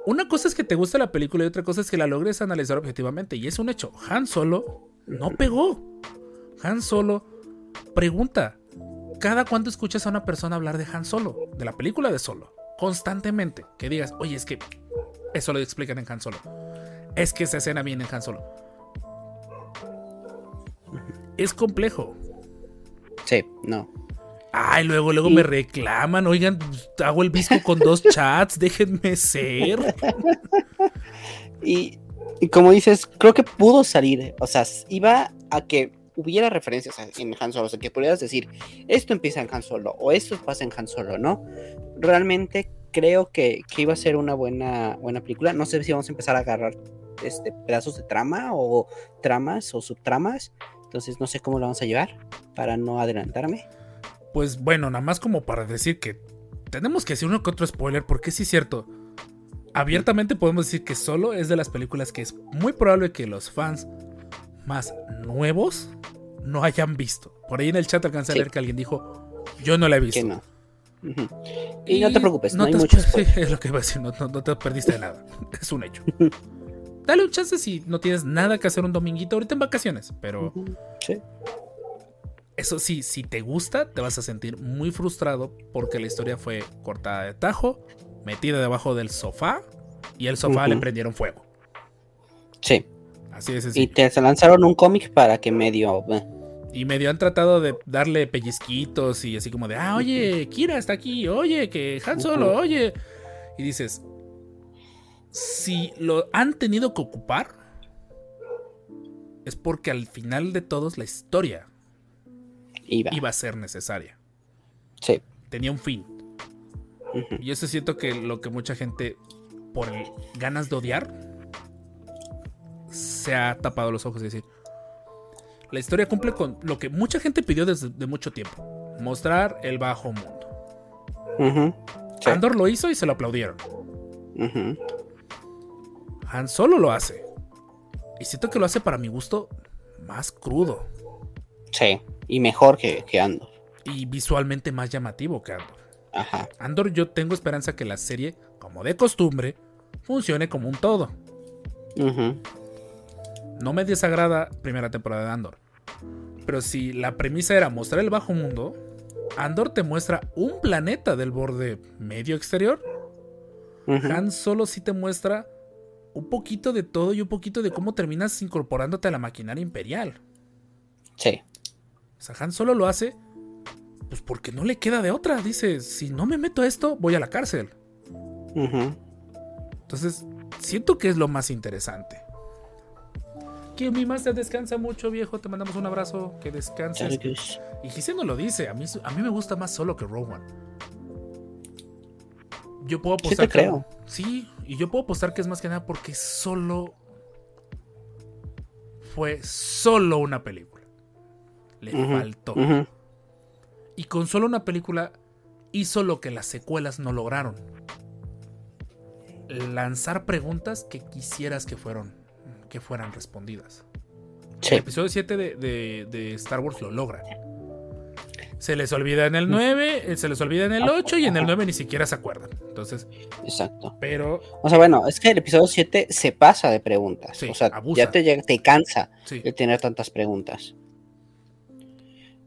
una cosa es que te gusta la película y otra cosa es que la logres analizar objetivamente. Y es un hecho. Han Solo no pegó. Han Solo pregunta. ¿Cada cuánto escuchas a una persona hablar de Han Solo? De la película de Solo. Constantemente. Que digas, oye, es que eso lo explican en Han Solo. Es que esa escena viene en Han Solo. Es complejo. Sí, no. Ay, luego, luego me reclaman. Oigan, hago el visco con dos chats, déjenme ser. y, como dices, creo que pudo salir. O sea, iba a que hubiera referencias en Han Solo. O sea, que pudieras decir, esto empieza en Han Solo o esto pasa en Han Solo, ¿no? Realmente creo que, iba a ser una buena, buena película. No sé si vamos a empezar a agarrar este, pedazos de trama o tramas o subtramas. Entonces no sé cómo lo vamos a llevar para no adelantarme pues bueno, nada más como para decir que tenemos que decir uno que otro spoiler, porque sí es cierto. Abiertamente podemos decir que solo es de las películas que es muy probable que los fans más nuevos no hayan visto. Por ahí en el chat alcancé a leer que alguien dijo, yo no la he visto. Que no. y, no te preocupes, no, hay muchos. es lo que iba a decir, no, te perdiste de nada. Es un hecho. dale un chance si no tienes nada que hacer un dominguito ahorita en vacaciones. Pero Sí. Eso sí, si te gusta, te vas a sentir muy frustrado porque la historia fue cortada de tajo, metida debajo del sofá y el sofá le prendieron fuego. Sí. Así de Y te lanzaron un cómic para que medio. eh, Y medio han tratado de darle pellizquitos y así como de, ah, oye, Kira está aquí, oye, que Han Solo, oye. Y dices, si lo han tenido que ocupar, es porque al final de todos la historia Iba. iba a ser necesaria. Sí. Tenía un fin. Y eso siento que lo que mucha gente, por ganas de odiar, se ha tapado los ojos y decir, la historia cumple con lo que mucha gente pidió desde de mucho tiempo, mostrar el bajo mundo. Sí. Andor lo hizo y se lo aplaudieron. Ujú. Han Solo lo hace. Y siento que lo hace para mi gusto más crudo Sí. Y mejor que, que Andor. y visualmente más llamativo que Andor. Ajá. Andor yo tengo esperanza que la serie, como de costumbre, funcione como un todo. Ujú. No me desagrada primera temporada de Andor. Pero si la premisa era mostrar el bajo mundo, Andor te muestra un planeta del borde medio exterior. Ujú. Han solo sí te muestra un poquito de todo y un poquito de cómo terminas incorporándote a la maquinaria imperial. Sí. O sea, Han solo lo hace pues porque no le queda de otra. Dice, si no me meto a esto, voy a la cárcel. Entonces, siento que es lo más interesante. Que mi Master descansa mucho, viejo. Te mandamos un abrazo. Que descanses. Y Gise no lo dice. A mí, a mí me gusta más solo que One. Yo puedo Sí apostar. te que- creo. sí, y yo puedo apostar que es más que nada porque solo. Fue solo una película. Le faltó. Y con solo una película hizo lo que las secuelas no lograron. Lanzar preguntas que quisieras que fueron que fueran respondidas. El episodio 7 de, de- de Star Wars lo logra. Se les olvida en el 9, eh, se les olvida en el 8 y en el 9 ni siquiera se acuerdan. Entonces, Exacto. pero O sea, bueno, es que el episodio 7 se pasa de preguntas. Sí, o sea, abusa. ya te, te cansa sí, de tener tantas preguntas.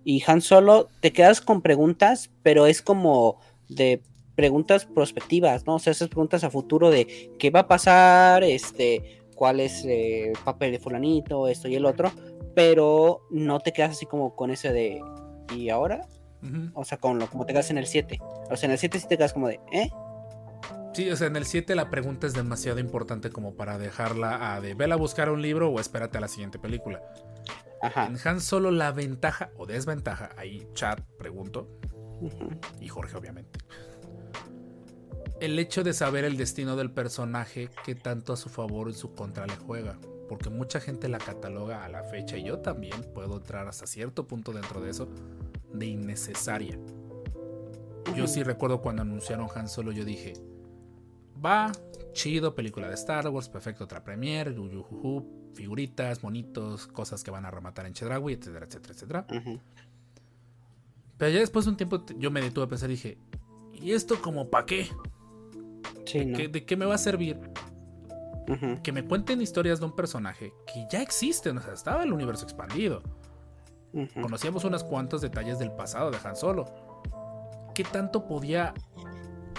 Y Han Solo, te quedas con preguntas, pero es como de preguntas prospectivas, ¿no? O sea, esas preguntas a futuro de qué va a pasar, este, cuál es eh, el papel de fulanito, esto y el otro, pero no te quedas así como con ese de ¿y ahora? O sea, con lo como te quedas en el 7. O sea, en el 7 sí te quedas como de ¿eh? Sí, o sea, en el 7 la pregunta es demasiado importante como para dejarla a de vela a buscar un libro o espérate a la siguiente película. Ajá. En Han Solo la ventaja o desventaja, ahí chat pregunto, y Jorge obviamente. El hecho de saber el destino del personaje, que tanto a su favor o en su contra le juega. Porque mucha gente la cataloga a la fecha, y yo también puedo entrar hasta cierto punto dentro de eso, de innecesaria. Yo sí recuerdo cuando anunciaron Han Solo, yo dije, va, chido, película de Star Wars, perfecto, otra premiere, yuyujuju, figuritas, monitos, cosas que van a rematar en Chedraui, etcétera, etcétera, etcétera. Pero ya después de un tiempo yo me detuve a pensar y dije, ¿y esto como para qué? Sí, ¿no? ¿Qué- ¿De qué me va a servir? Que me cuenten historias de un personaje que ya existen, o sea, estaba el universo expandido. Conocíamos unos cuantos detalles del pasado de Han Solo. ¿Qué tanto podía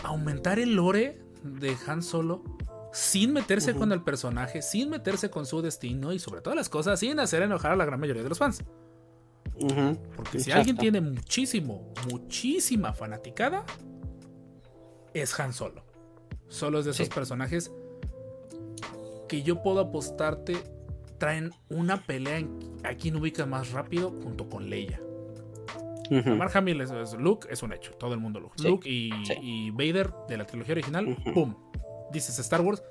aumentar el lore de Han Solo sin meterse con el personaje, sin meterse con su destino y sobre todas las cosas sin hacer enojar a la gran mayoría de los fans? Porque si alguien tiene muchísimo, muchísima fanaticada, es Han Solo. Solo es de esos Sí. personajes que yo puedo apostarte traen una pelea en a quien ubica más rápido junto con Leia. Ujú. Mark Hamill es, es- Luke es un hecho, todo el mundo Luke. Sí, Luke y, sí. y Vader de la trilogía original. ¡pum! Dices Star Wars,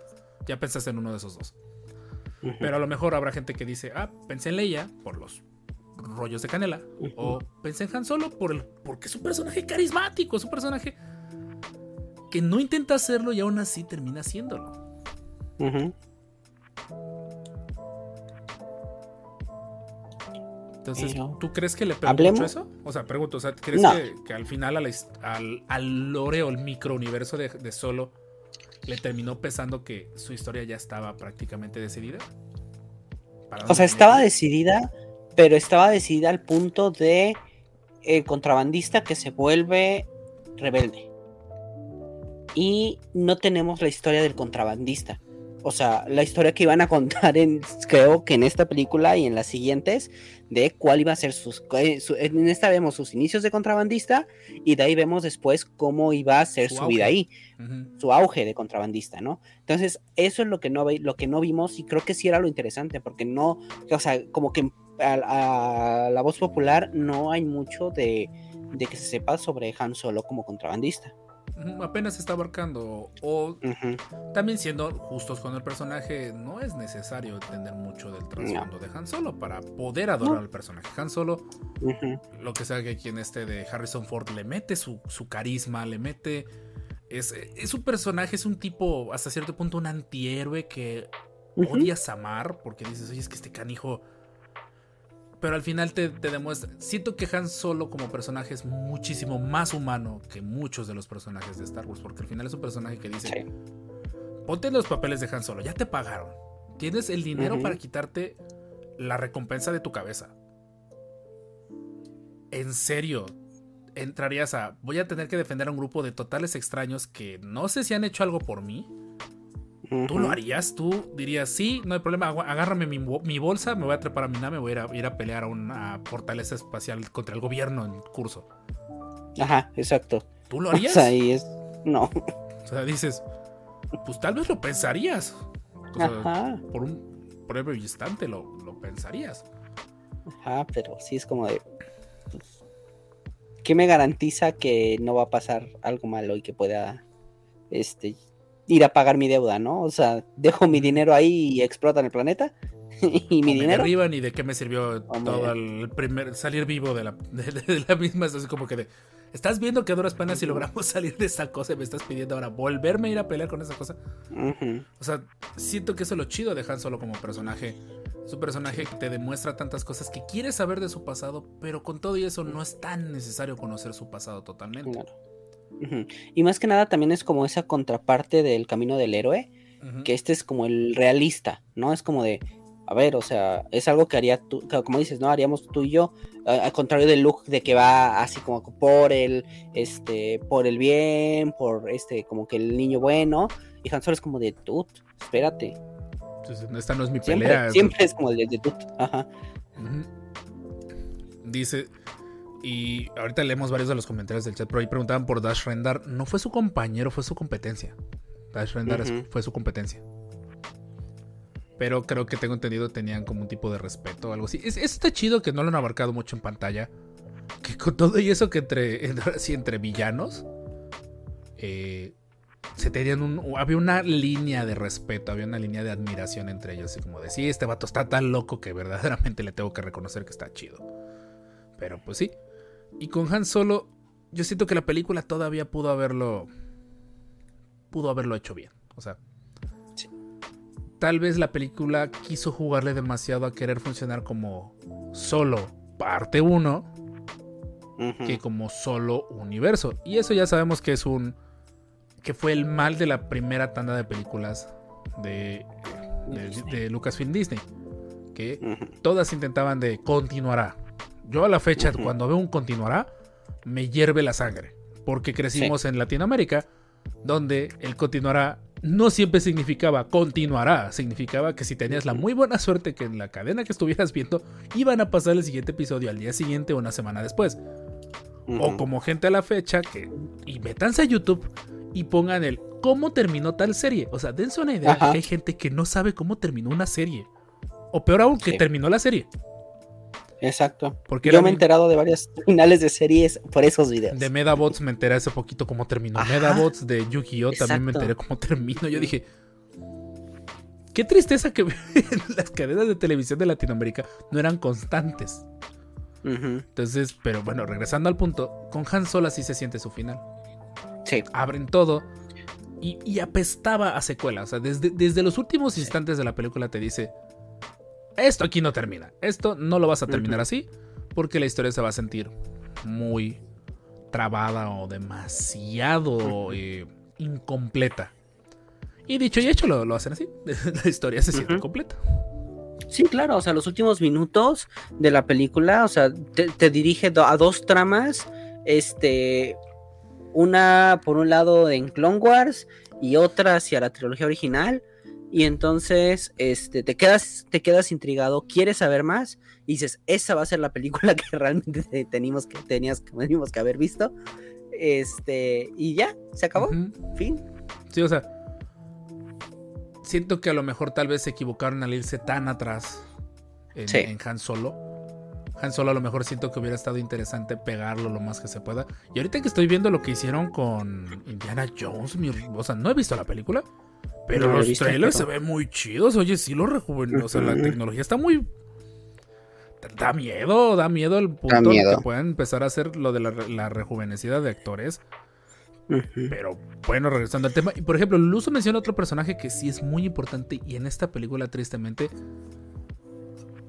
ya pensaste en uno de esos dos. Pero a lo mejor habrá gente que dice, ah, pensé en Leia por los rollos de canela. O pensé en Han Solo por el, porque es un personaje carismático, es un personaje que no intenta hacerlo y aún así termina haciéndolo. Entonces, ¿tú crees que le pegó Hablemos- mucho eso? O sea, pregunto, o sea, ¿crees No. que, que al final a la his- al, al lore o el microuniverso de, de Solo le terminó pesando que su historia ya estaba prácticamente decidida. o sea, estaba decidida, pero estaba decidida al punto de el contrabandista que se vuelve rebelde. Y no tenemos la historia del contrabandista. O sea, la historia que iban a contar en, creo que en esta película y en las siguientes, de cuál iba a ser sus... Eh, en esta vemos sus inicios de contrabandista y de ahí vemos después cómo iba a ser su, vida ahí, su auge de contrabandista, ¿no? Entonces, eso es lo que, no, lo que no vimos y creo que sí era lo interesante, porque no, o sea, como que a, la voz popular no hay mucho de, de que se sepa sobre Han Solo como contrabandista apenas está abarcando. O también siendo justos con el personaje, no es necesario entender mucho del trasfondo de Han Solo para poder adorar al personaje. Han Solo, lo que sea que quien esté de Harrison Ford, le mete su, carisma, le mete. Es, es, un personaje, es un tipo, hasta cierto punto, un antihéroe que odias amar porque dices, oye, es que este canijo pero al final te, demuestra. Siento que Han Solo como personaje es muchísimo más humano que muchos de los personajes de Star Wars, porque al final es un personaje que dice: Ponte los papeles de Han Solo, ya te pagaron. Tienes el dinero para quitarte la recompensa de tu cabeza. En serio, entrarías a. Voy a tener que defender a un grupo de totales extraños que no sé si han hecho algo por mí ¿Tú lo harías? ¿Tú dirías, sí, no hay problema, agárrame mi, bolsa, me voy a trepar a mi nave, voy a ir a, pelear a una fortaleza espacial contra el gobierno en curso? Ajá, exacto. ¿Tú lo harías? O sea, ahí es... No. O sea, dices, pues tal vez lo pensarías. Ajá. Por un breve instante lo, lo pensarías. Ajá, pero sí es como de... Pues, ¿Qué me garantiza que no va a pasar algo malo y que pueda este ir a pagar mi deuda, ¿no? O sea, dejo mi dinero ahí y explotan el planeta. y mi dinero. arriba ni de qué me sirvió todo el primer salir vivo de la, de, la misma. Es como que de. Estás viendo que a duras penas si logramos salir de esa cosa y me estás pidiendo ahora volverme a ir a pelear con esa cosa. O sea, siento que eso es lo chido de Han Solo como personaje. Es un personaje que te demuestra tantas cosas que quieres saber de su pasado, pero con todo y eso no es tan necesario conocer su pasado totalmente. Claro. Y más que nada también es como esa contraparte del camino del héroe, que este es como el realista, ¿no? Es como de, a ver, o sea, es algo que haría tú, como dices, ¿no? Haríamos tú y yo, al contrario del look de que va así como por el, este, por el bien, por este, como que el niño bueno, y Han Solo es como de, tú, espérate. esta no es mi pelea. Siempre es como de, de tut, ajá. Dice, y ahorita leemos varios de los comentarios del chat, pero ahí preguntaban por Dash Rendar. No fue su compañero, fue su competencia. Dash Rendar fue su competencia. Pero creo que tengo entendido tenían como un tipo de respeto o algo así. Es, está chido que no lo han abarcado mucho en pantalla. Que con todo y eso que entre, entre villanos, eh, se tenían un, había una línea de respeto, había una línea de admiración entre ellos. Así como de, sí, este vato está tan loco que verdaderamente le tengo que reconocer que está chido. Pero pues sí, y con Han Solo, yo siento que la película todavía pudo haberlo. pudo haberlo hecho bien. O sea. Tal vez la película quiso jugarle demasiado a querer funcionar como solo parte 1 que como solo universo. Y eso ya sabemos que es un. que fue el mal de la primera tanda de películas de, de, Lucasfilm Disney. Que todas intentaban de continuará, yo a la fecha, cuando veo un continuará, me hierve la sangre. Porque crecimos en Latinoamérica, donde el continuará no siempre significaba continuará, significaba que si tenías la muy buena suerte que en la cadena que estuvieras viendo iban a pasar el siguiente episodio al día siguiente o una semana después. O como gente a la fecha que y metanse a YouTube y pongan el cómo terminó tal serie. O sea, dense una idea que hay gente que no sabe cómo terminó una serie. O peor aún, que terminó la serie. Exacto. Porque Yo me he enterado de varias finales de series por esos videos. De Medabots me enteré hace poquito cómo terminó. Medabots de Yu-Gi-Oh! también me enteré cómo terminó. Yo dije, qué tristeza que las cadenas de televisión de Latinoamérica no eran constantes. Entonces, pero bueno, regresando al punto, con Han Solo así se siente su final. Sí. Abren todo y, apestaba a secuela. O sea, desde, desde los últimos instantes de la película te dice, esto aquí no termina. Esto no lo vas a terminar así porque la historia se va a sentir muy trabada o demasiado eh, incompleta. Y dicho y hecho, lo, lo hacen así. La historia se siente completa. Sí, claro, o sea, los últimos minutos de la película, o sea, te, dirige a dos tramas, este, una por un lado en Clone Wars y otra hacia la trilogía original, y entonces, este, te quedas, te quedas intrigado, quieres saber más, y dices, esa va a ser la película que realmente teníamos que, tenías, teníamos que haber visto, este, y ya, se acabó, fin. Sí, o sea, siento que a lo mejor tal vez se equivocaron al irse tan atrás en, Han Solo. Han Solo a lo mejor siento que hubiera estado interesante pegarlo lo más que se pueda. Y ahorita que estoy viendo lo que hicieron con Indiana Jones, o sea, no he visto la película, pero los trailers se ven muy chidos. Oye, sí lo rejuven, o sea, la tecnología está muy da miedo, da miedo el punto que puedan empezar a hacer lo de la rejuvenecida de actores. Pero bueno, regresando al tema. Y por ejemplo, Luso menciona otro personaje que sí es muy importante. Y en esta película, tristemente,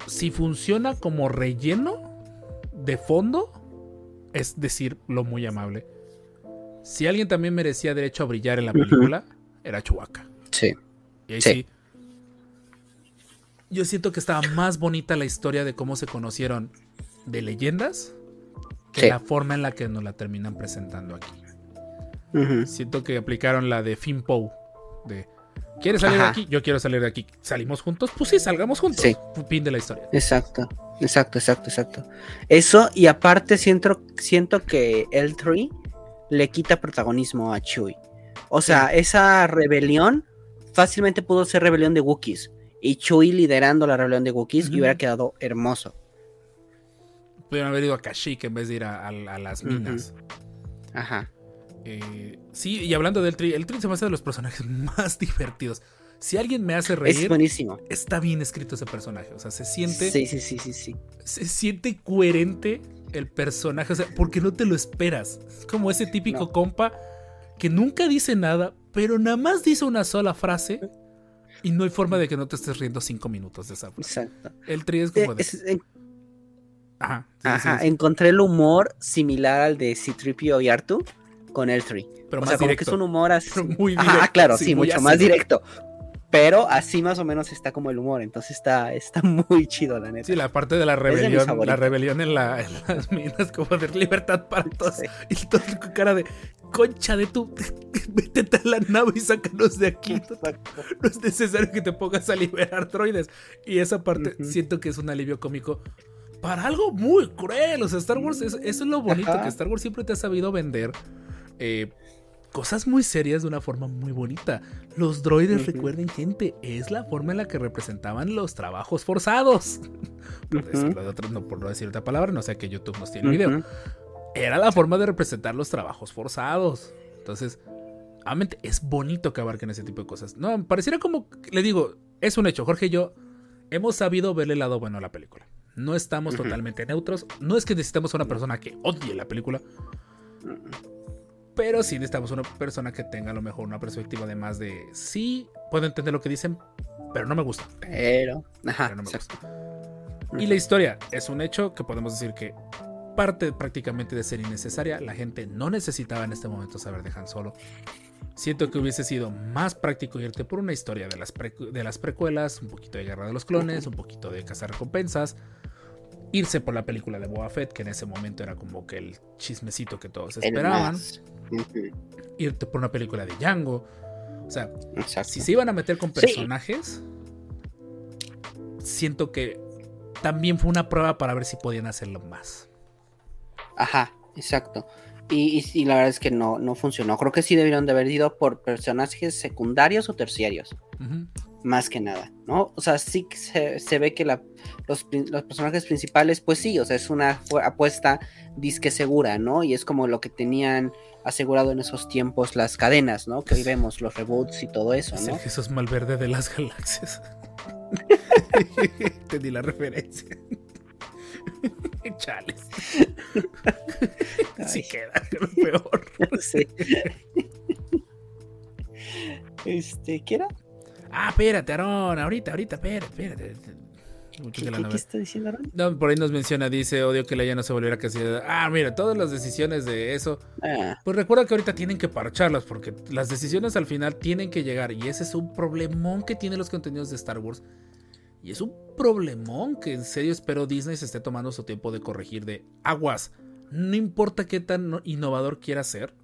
si funciona como relleno de fondo, es decir, lo muy amable. Si alguien también merecía derecho a brillar en la película, era Chewbacca. Sí. Y ahí sí. Yo siento que estaba más bonita la historia de cómo se conocieron de leyendas que la forma en la que nos la terminan presentando aquí. Siento que aplicaron la de Finn Poe. De, ¿quieres salir de aquí? Yo quiero salir de aquí. ¿Salimos juntos? Pues sí, salgamos juntos. Sí. Fin de la historia. Exacto, exacto, exacto, exacto. Eso, y aparte siento, siento que el 3 le quita protagonismo a Chewie. O sea, esa rebelión fácilmente pudo ser rebelión de Wookiees. Y Chewie liderando la rebelión de Wookiees y hubiera quedado hermoso. Pudieron haber ido a Kashyyyk en vez de ir a, las minas. Ajá. Eh, sí, y hablando del Tri, el Tri se me hace de los personajes más divertidos. Si alguien me hace reír, es buenísimo. Está bien escrito ese personaje. O sea, se siente. Sí, sí, sí, sí, sí. Se siente coherente el personaje. O sea, porque no te lo esperas. Es como ese típico compa que nunca dice nada, pero nada más dice una sola frase. Y no hay forma de que no te estés riendo cinco minutos de esa frase. Exacto. El tri es como de. Ajá. Ajá. Encontré el humor similar al de Citripio y Artu con el 3. Pero o sea, como que es un humor así. muy directo. Ah, claro, sí, mucho más directo. Pero así más o menos está como el humor, entonces está, está muy chido, la neta. Sí, la parte de la rebelión, la rebelión en, las minas, como de libertad para todos. Y todo con cara de concha de tu, métete a la nave y sácanos de aquí. No es necesario que te pongas a liberar droides. Y esa parte siento que es un alivio cómico para algo muy cruel. O sea, Star Wars, eso, es lo bonito, que Star Wars siempre te ha sabido vender eh, cosas muy serias de una forma muy bonita. Los droides, recuerden, gente, es la forma en la que representaban los trabajos forzados. por decirlo de otro, no por no decir otra palabra, no sé que YouTube nos tiene el video. Era la forma de representar los trabajos forzados. Entonces, obviamente es bonito que abarquen ese tipo de cosas. No, pareciera como, le digo, es un hecho. Jorge y yo hemos sabido verle el lado bueno a la película. No estamos totalmente neutros. No es que necesitemos a una persona que odie la película. Pero sí necesitamos una persona que tenga a lo mejor una perspectiva de más de sí, puedo entender lo que dicen, pero no me gusta. Pero, ajá, no me gusta. Y la historia es un hecho que podemos decir que parte prácticamente de ser innecesaria. La gente no necesitaba en este momento saber de Han Solo. Siento que hubiese sido más práctico irte por una historia de las, de las precuelas, un poquito de Guerra de los Clones, un poquito de cazar recompensas, irse por la película de Boba Fett, que en ese momento era como que el chismecito que todos esperaban irte por una película de Django. O sea, si se iban a meter con personajes, siento que también fue una prueba para ver si podían hacerlo más. Ajá, exacto. Y, la verdad es que no, no funcionó. Creo que sí debieron de haber ido por personajes secundarios o terciarios. Más que nada, ¿no? O sea, sí se, se ve que la, los, los, personajes principales, pues sí, o sea, es una apuesta disque segura, ¿no? Y es como lo que tenían asegurado en esos tiempos las cadenas, ¿no? Que hoy vemos los reboots y todo eso, ¿no? Es Jesús Malverde de las galaxias. Te di la referencia. Chales. Así queda, lo peor. Sí. Este, ¿qué era? Ah, espérate, Aaron, ahorita, ahorita, espérate, espérate. ¿Qué, está diciendo No, por ahí nos menciona, dice, odio que Leia no se volviera casi... Ah, mira, todas las decisiones de eso. Ah. Pues recuerda que ahorita tienen que parcharlas porque las decisiones al final tienen que llegar y ese es un problemón que tienen los contenidos de Star Wars. Y es un problemón que en serio espero Disney se esté tomando su tiempo de corregir de aguas. No importa qué tan innovador quiera ser.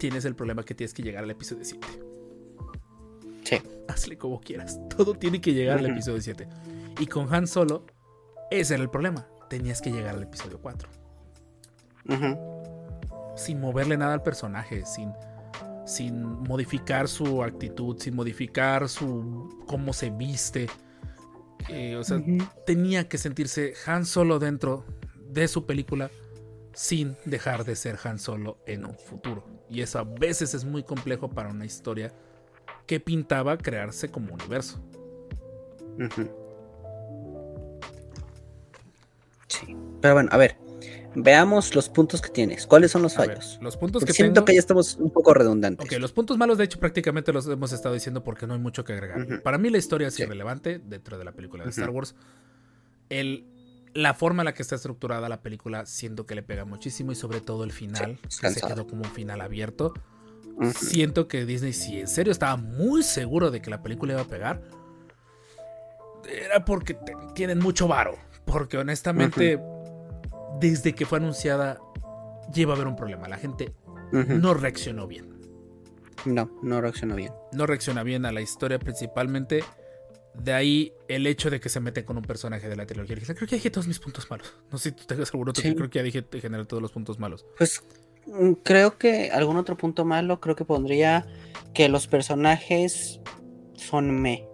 Tienes el problema que tienes que llegar al episodio 7. Sí. Hazle como quieras. Todo tiene que llegar al episodio 7. Y con Han Solo, ese era el problema. Tenías que llegar al episodio 4. Sin moverle nada al personaje, sin, sin modificar su actitud, sin modificar su cómo se viste. Eh, o sea, tenía que sentirse Han Solo dentro de su película sin dejar de ser Han Solo en un futuro. Y eso a veces es muy complejo para una historia que pintaba crearse como universo. Sí. Pero bueno, a ver, veamos los puntos que tienes. ¿Cuáles son los fallos? los puntos que siento que ya estamos un poco redundantes. Ok, los puntos malos, de hecho, prácticamente los hemos estado diciendo porque no hay mucho que agregar. Para mí la historia es irrelevante dentro de la película de Star Wars. El, la forma en la que está estructurada la película siento que le pega muchísimo y sobre todo el final, que se quedó como un final abierto. Siento que Disney, si en serio estaba muy seguro de que la película iba a pegar, era porque tienen mucho varo. Porque honestamente, desde que fue anunciada, lleva a haber un problema. La gente no reaccionó bien. No, no reaccionó bien. No reacciona bien a la historia principalmente. De ahí el hecho de que se meten con un personaje de la trilogía. Creo que dije todos mis puntos malos. No sé si tú tengas algún otro. Creo que ya dije en general todos los puntos malos. Pues Mm, creo que algún otro punto malo, creo que pondría que los personajes son me.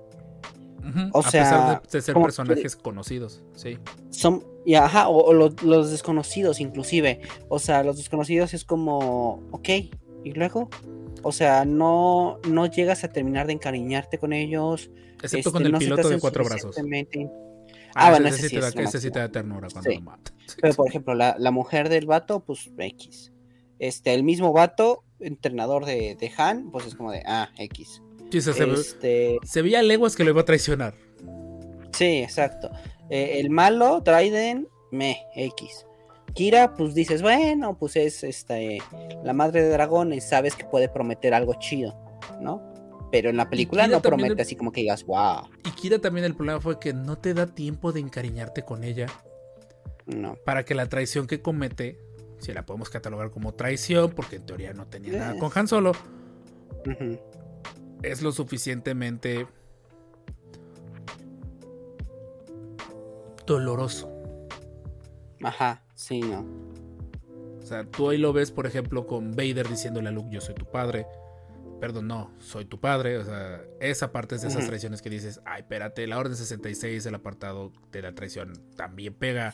O sea, pesar de, ser personajes conocidos, sí. Son, y ajá, o, los, desconocidos inclusive. O sea, los desconocidos es como, ok, y luego, o sea, no, no llegas a terminar de encariñarte con ellos. Excepto con este, el piloto de cuatro brazos. Ah, ah bueno, ese, sí, te da, ternura cuando lo mata. Pero por ejemplo, la, la, mujer del vato, pues X. Este, el mismo vato, entrenador de, de Han, pues es como de, ah, X. este... se, veía leguas que lo iba a traicionar. Sí, exacto. Eh, el malo, Dryden, me, X. Kira, pues dices, bueno, pues es este, la madre de dragones, sabes que puede prometer algo chido, ¿no? Pero en la película no promete así como que digas, wow. Y Kira también el problema fue que no te da tiempo de encariñarte con ella. No. Para que la traición que comete si la podemos catalogar como traición, porque en teoría no tenía nada con Han Solo, es lo suficientemente doloroso. Ajá, sí, no. O sea, tú ahí lo ves, por ejemplo, con Vader diciéndole a Luke, yo soy tu padre. Perdón, no, soy tu padre. O sea, esa parte es de esas traiciones que dices, ay, espérate, la Orden 66, el apartado de la traición, también pega.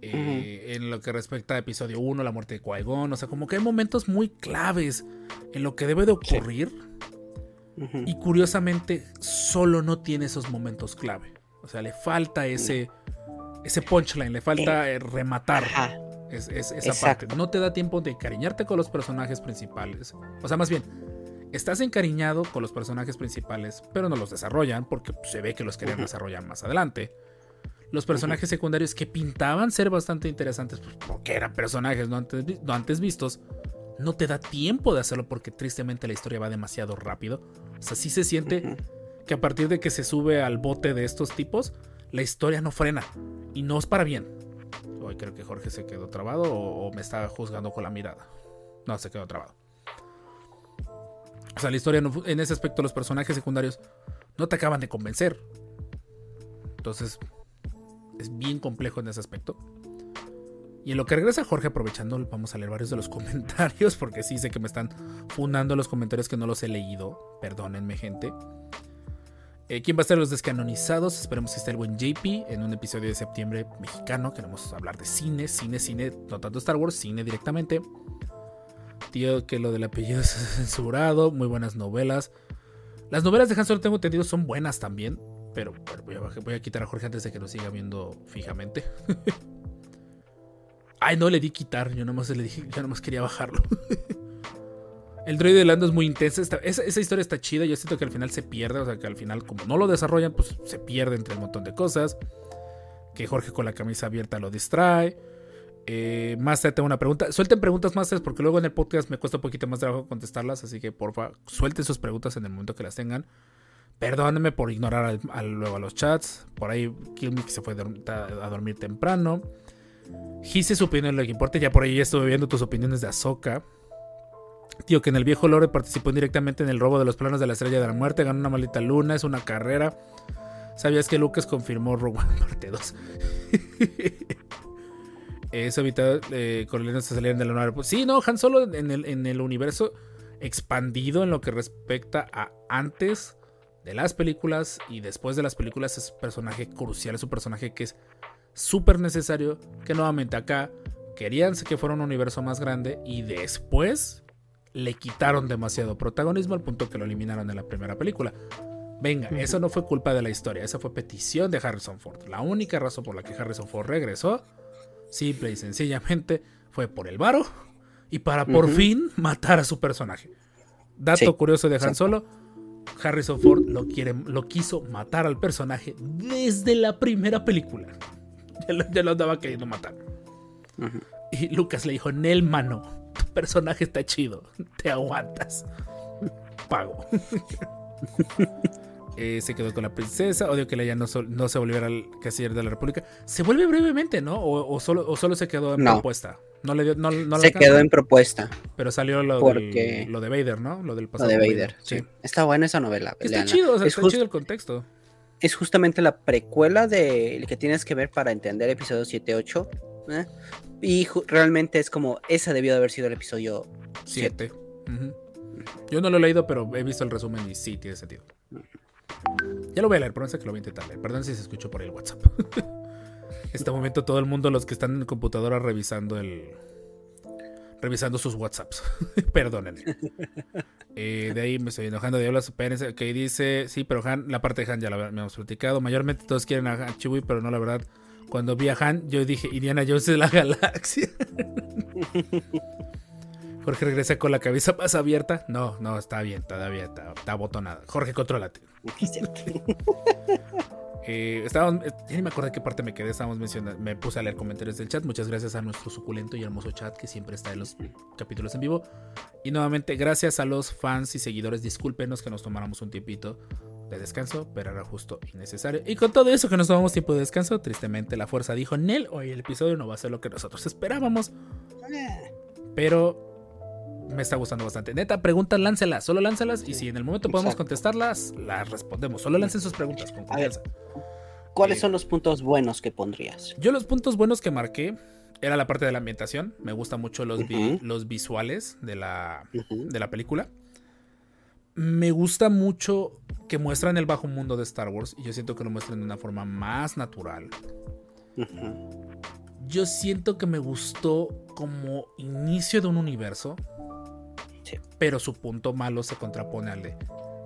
Eh, en lo que respecta a episodio 1, la muerte de qui O sea, como que hay momentos muy claves en lo que debe de ocurrir. Y curiosamente, solo no tiene esos momentos clave. O sea, le falta ese, ese punchline, le falta eh, rematar esa parte. No te da tiempo de encariñarte con los personajes principales. O sea, más bien, estás encariñado con los personajes principales, pero no los desarrollan porque se ve que los querían desarrollar más adelante los personajes secundarios que pintaban ser bastante interesantes, pues, porque eran personajes no antes, vistos, no te da tiempo de hacerlo porque tristemente la historia va demasiado rápido. O sea, sí se siente que a partir de que se sube al bote de estos tipos, la historia no frena. Y no es para bien. Hoy creo que Jorge se quedó trabado o, me estaba juzgando con la mirada. No, se quedó trabado. O sea, la historia en ese aspecto, los personajes secundarios no te acaban de convencer. Entonces, es bien complejo en ese aspecto. Y en lo que regresa Jorge, aprovechando, vamos a leer varios de los comentarios, porque sí sé que me están fundando los comentarios que no los he leído. Perdónenme, gente. Eh, ¿Quién va a ser los descanonizados? Esperemos que esté el buen JP en un episodio de septiembre mexicano. Queremos hablar de cine, cine, cine, no tanto Star Wars, cine directamente. Tío, que lo del apellido es censurado. Muy buenas novelas. Las novelas de Han Solo, tengo entendido, son buenas también. Pero voy, a, quitar a Jorge antes de que nos siga viendo fijamente. Ay, no le di quitar, yo nomás le dije, yo nomás quería bajarlo. El droide de Lando es muy intensa. esa, esa, historia está chida. Yo siento que al final se pierde. O sea, que al final, como no lo desarrollan, pues se pierde entre un montón de cosas. Que Jorge con la camisa abierta lo distrae. Eh, Master, tengo una pregunta. Suelten preguntas, Masters, porque luego en el podcast me cuesta un poquito más trabajo contestarlas. Así que porfa, suelten sus preguntas en el momento que las tengan. Perdónenme por ignorar luego a los chats. Por ahí Kilmy se fue a dormir temprano. Gise su opinión lo que importa. Ya por ahí estuve viendo tus opiniones de Ahsoka. Tío, que en el viejo Lore participó directamente en el robo de los planos de la Estrella de la Muerte, ganó una maldita luna, es una carrera. ¿Sabías que Lucas confirmó Rogue One parte 2? Eso evitado eh, se salieron de la nave. Sí, no, Han Solo en el, en el universo expandido en lo que respecta a antes de las películas y después de las películas es un personaje crucial, es un personaje que es súper necesario, que nuevamente acá querían que fuera un universo más grande y después le quitaron demasiado protagonismo al punto que lo eliminaron en la primera película. Venga, eso no fue culpa de la historia, esa fue petición de Harrison Ford. La única razón por la que Harrison Ford regresó, simple y sencillamente, fue por el varo y para por fin matar a su personaje. Dato curioso de Han Solo, Harrison Ford lo, quiere, lo quiso matar al personaje desde la primera película. Ya lo, andaba queriendo matar. Y Lucas le dijo, Nel, mano, personaje está chido, te aguantas. Pago. Eh, se quedó con la princesa. Odio que ella no, no se volviera al canciller de la República. Se vuelve brevemente, ¿no? O, solo, o solo se quedó en propuesta. No le dio, no, se quedó en propuesta. Pero salió lo, lo de Vader, ¿no? Lo del pasado. Lo de Vader, sí. Está buena esa novela. Está chido, o sea, está chido el contexto. Es justamente la precuela de que tienes que ver para entender episodio 7-8. ¿Eh? Y realmente es como, esa debió de haber sido el episodio 7. Yo no lo he leído, pero he visto el resumen y sí, tiene sentido. Ya lo voy a leer, sé que lo voy a intentar leer. Perdón si se escuchó por el WhatsApp. este momento todo el mundo, los que están en computadora revisando el... Revisando sus WhatsApps. Perdónenme. Eh, de ahí me estoy enojando. Diablos, espérense. Que dice, sí, pero Han, la parte de Han ya la hemos platicado. Mayormente todos quieren a Han Chewie, pero no, la verdad. Cuando vi a Han, yo dije, Indiana Jones de la galaxia. Jorge regresa con la cabeza más abierta. No, no, está bien, todavía está, está botonada. Jorge, contrólate. eh, estábamos, eh, ya ni me acordé qué parte me quedé. Estábamos mencionando, me puse a leer comentarios del chat. Muchas gracias a nuestro suculento y hermoso chat que siempre está en los capítulos en vivo. Y nuevamente, gracias a los fans y seguidores. Discúlpenos que nos tomáramos un tiempito de descanso, pero era justo y necesario. Y con todo eso que nos tomamos tiempo de descanso, tristemente la fuerza dijo: Nel, hoy el episodio no va a ser lo que nosotros esperábamos. Eh. Pero me está gustando bastante. Neta, preguntas, láncelas, solo láncelas y si en el momento podemos contestarlas, las respondemos. Solo lancen sus preguntas con confianza. ¿Cuáles eh, son los puntos buenos que pondrías? Yo los puntos buenos que marqué era la parte de la ambientación. Me gustan mucho los, los visuales de la, de la película. Me gusta mucho que muestran el bajo mundo de Star Wars y yo siento que lo muestran de una forma más natural. Yo siento que me gustó como inicio de un universo pero su punto malo se contrapone al de,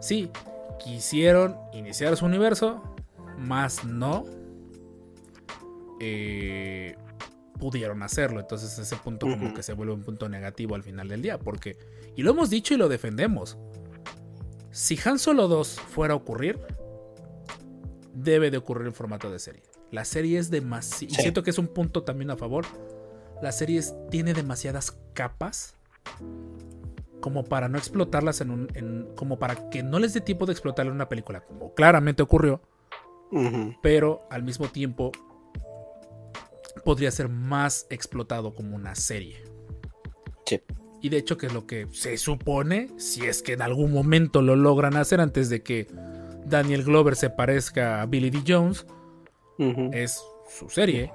sí, quisieron iniciar su universo, más no eh, pudieron hacerlo. Entonces ese punto como que se vuelve un punto negativo al final del día, porque, y lo hemos dicho y lo defendemos, si Han Solo 2 fuera a ocurrir, debe de ocurrir en formato de serie. La serie es demasiado... Y siento que es un punto también a favor. La serie tiene demasiadas capas como para no explotarlas en un. como para que no les dé tiempo de explotarla en una película, como claramente ocurrió. Pero al mismo tiempo podría ser más explotado como una serie. Sí. Y de hecho, que es lo que se supone, si es que en algún momento lo logran hacer antes de que Daniel Glover se parezca a Billy D. Jones, es su serie.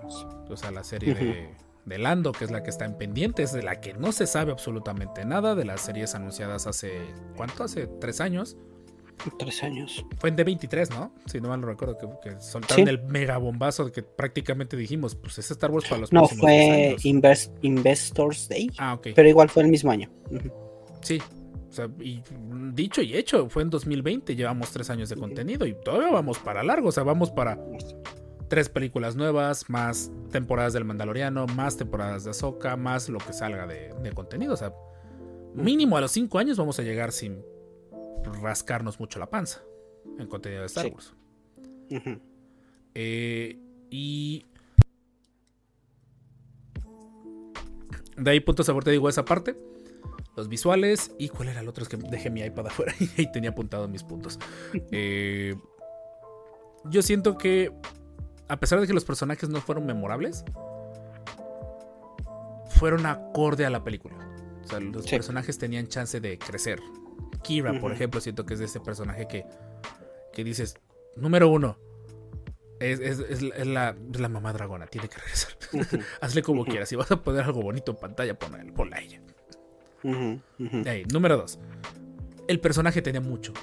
O sea, la serie de de Lando, que es la que está en pendientes, de la que no se sabe absolutamente nada, de las series anunciadas hace, ¿cuánto? Hace tres años. Tres años. Fue en D23, ¿no? Si no mal no recuerdo, que, soltaron el mega bombazo que prácticamente dijimos, pues es Star Wars para los No, fue Investors Day. Ah, ok. Pero igual fue el mismo año. Sí. O sea, y dicho y hecho, fue en 2020, llevamos tres años de contenido y todavía vamos para largo, o sea, vamos para tres películas nuevas, más temporadas del Mandaloriano, más temporadas de Ahsoka, más lo que salga de, contenido. O sea, mínimo a los 5 años vamos a llegar sin rascarnos mucho la panza en contenido de Star Sí. Wars. Eh, y de ahí puntos a favor te digo esa parte. Los visuales y cuál era el otro es que dejé mi iPad afuera y ahí tenía apuntado mis puntos. Eh, yo siento que a pesar de que los personajes no fueron memorables, fueron acorde a la película. O sea, los Sí. personajes tenían chance de crecer. Kira, por ejemplo, siento que es de ese personaje que, que dices, número uno, es, es- es la- es la, es la mamá dragona, tiene que regresar. Hazle como quieras. Si vas a poner algo bonito en pantalla, ponla, ponla a ella. Ahí, número dos. El personaje tenía mucho,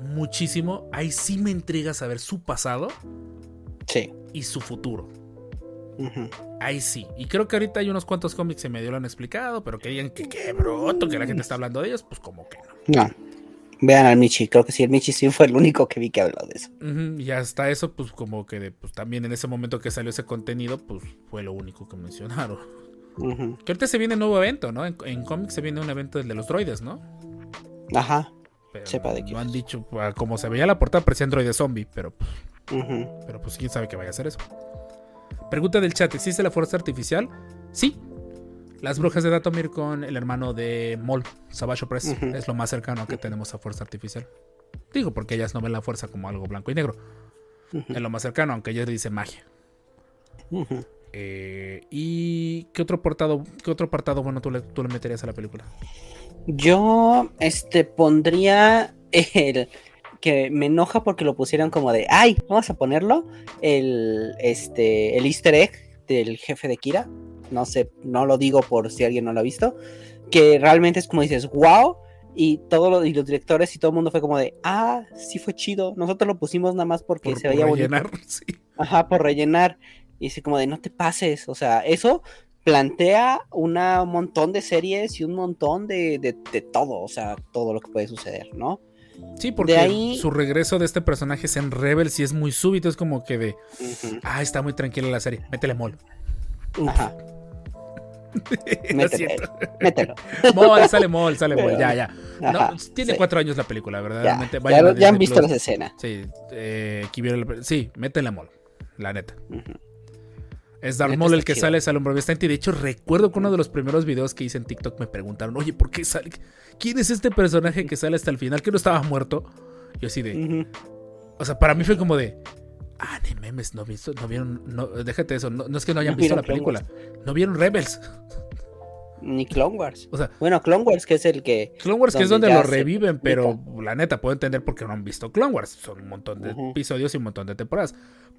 muchísimo. Ahí sí me intriga saber su pasado Sí. y su futuro. Ahí sí. Y creo que ahorita hay unos cuantos cómics que medio lo han explicado, pero que digan que qué broto, que la gente está hablando de ellos, pues como que no. Vean al Michi, creo que sí, el Michi sí fue el único que vi que habló de eso. Ujú, Y hasta eso, pues como que de- pues, también en ese momento que salió ese contenido, pues fue lo único que mencionaron. Ujú. Que ahorita se viene un nuevo evento, ¿no? En, en cómics se viene un evento del de los droides, ¿no? Ajá. Pero Sepa de qué no han dicho, ah, como se veía la portada, parecía androide zombie, pero, pues, Ujú. pero pues quién sabe que vaya a ser eso. Pregunta del chat, ¿existe la fuerza artificial? Sí. Las brujas de Datomir con el hermano de Mol, Savage Press, es lo más cercano que tenemos a fuerza artificial. Digo, porque ellas no ven la fuerza como algo blanco y negro. Ujú. Es lo más cercano, aunque ella le dice magia. Eh, ¿Y qué otro apartado, qué otro apartado bueno tú le, tú le meterías a la película? Yo, este, pondría el que me enoja porque lo pusieron como de, ay, vamos a ponerlo, el, este, el easter egg del jefe de Kira. No sé, no lo digo por si alguien no lo ha visto. Que realmente es como dices, wow. Y todos los, los directores y todo el mundo fue como de, ah, sí fue chido. Nosotros lo pusimos nada más porque Por- se por veía bonito. rellenar, sí. Ajá, por rellenar. Y así como de no te pases. O sea, eso plantea una- un montón de series y un montón de, de- de todo. O sea, todo lo que puede suceder, ¿no? Sí, porque ahí- su regreso de este personaje es en Rebels y es muy súbito. Es como que de, ah, está muy tranquila la serie. Métele mol. Ajá, Lo mételo. Mol, sale mol, sale mol. Ya, ya. No, tiene sí. cuatro años la película, verdaderamente. ya, han visto Plus. las escenas. Sí, eh, la- sí, métele mol. La neta. Es Darth Maul el que chido. sale, hombre bastante. Y de hecho, recuerdo que uno de los primeros videos que hice en TikTok me preguntaron, oye, ¿por qué sale? ¿Quién es este personaje que sale hasta el final? Que no estaba muerto. Yo así de. O sea, para mí fue como de. Ah, ni memes, no, visto, no vieron. No, déjate eso. No, no es que no hayan No visto la película. No vieron Rebels. Ni Clone Wars. O sea, Bueno, Clone Wars, que es el que. Clone Wars, que es Donde lo reviven, pero la neta puedo entender por qué no han visto Clone Wars. Son un montón de episodios y un montón de temporadas.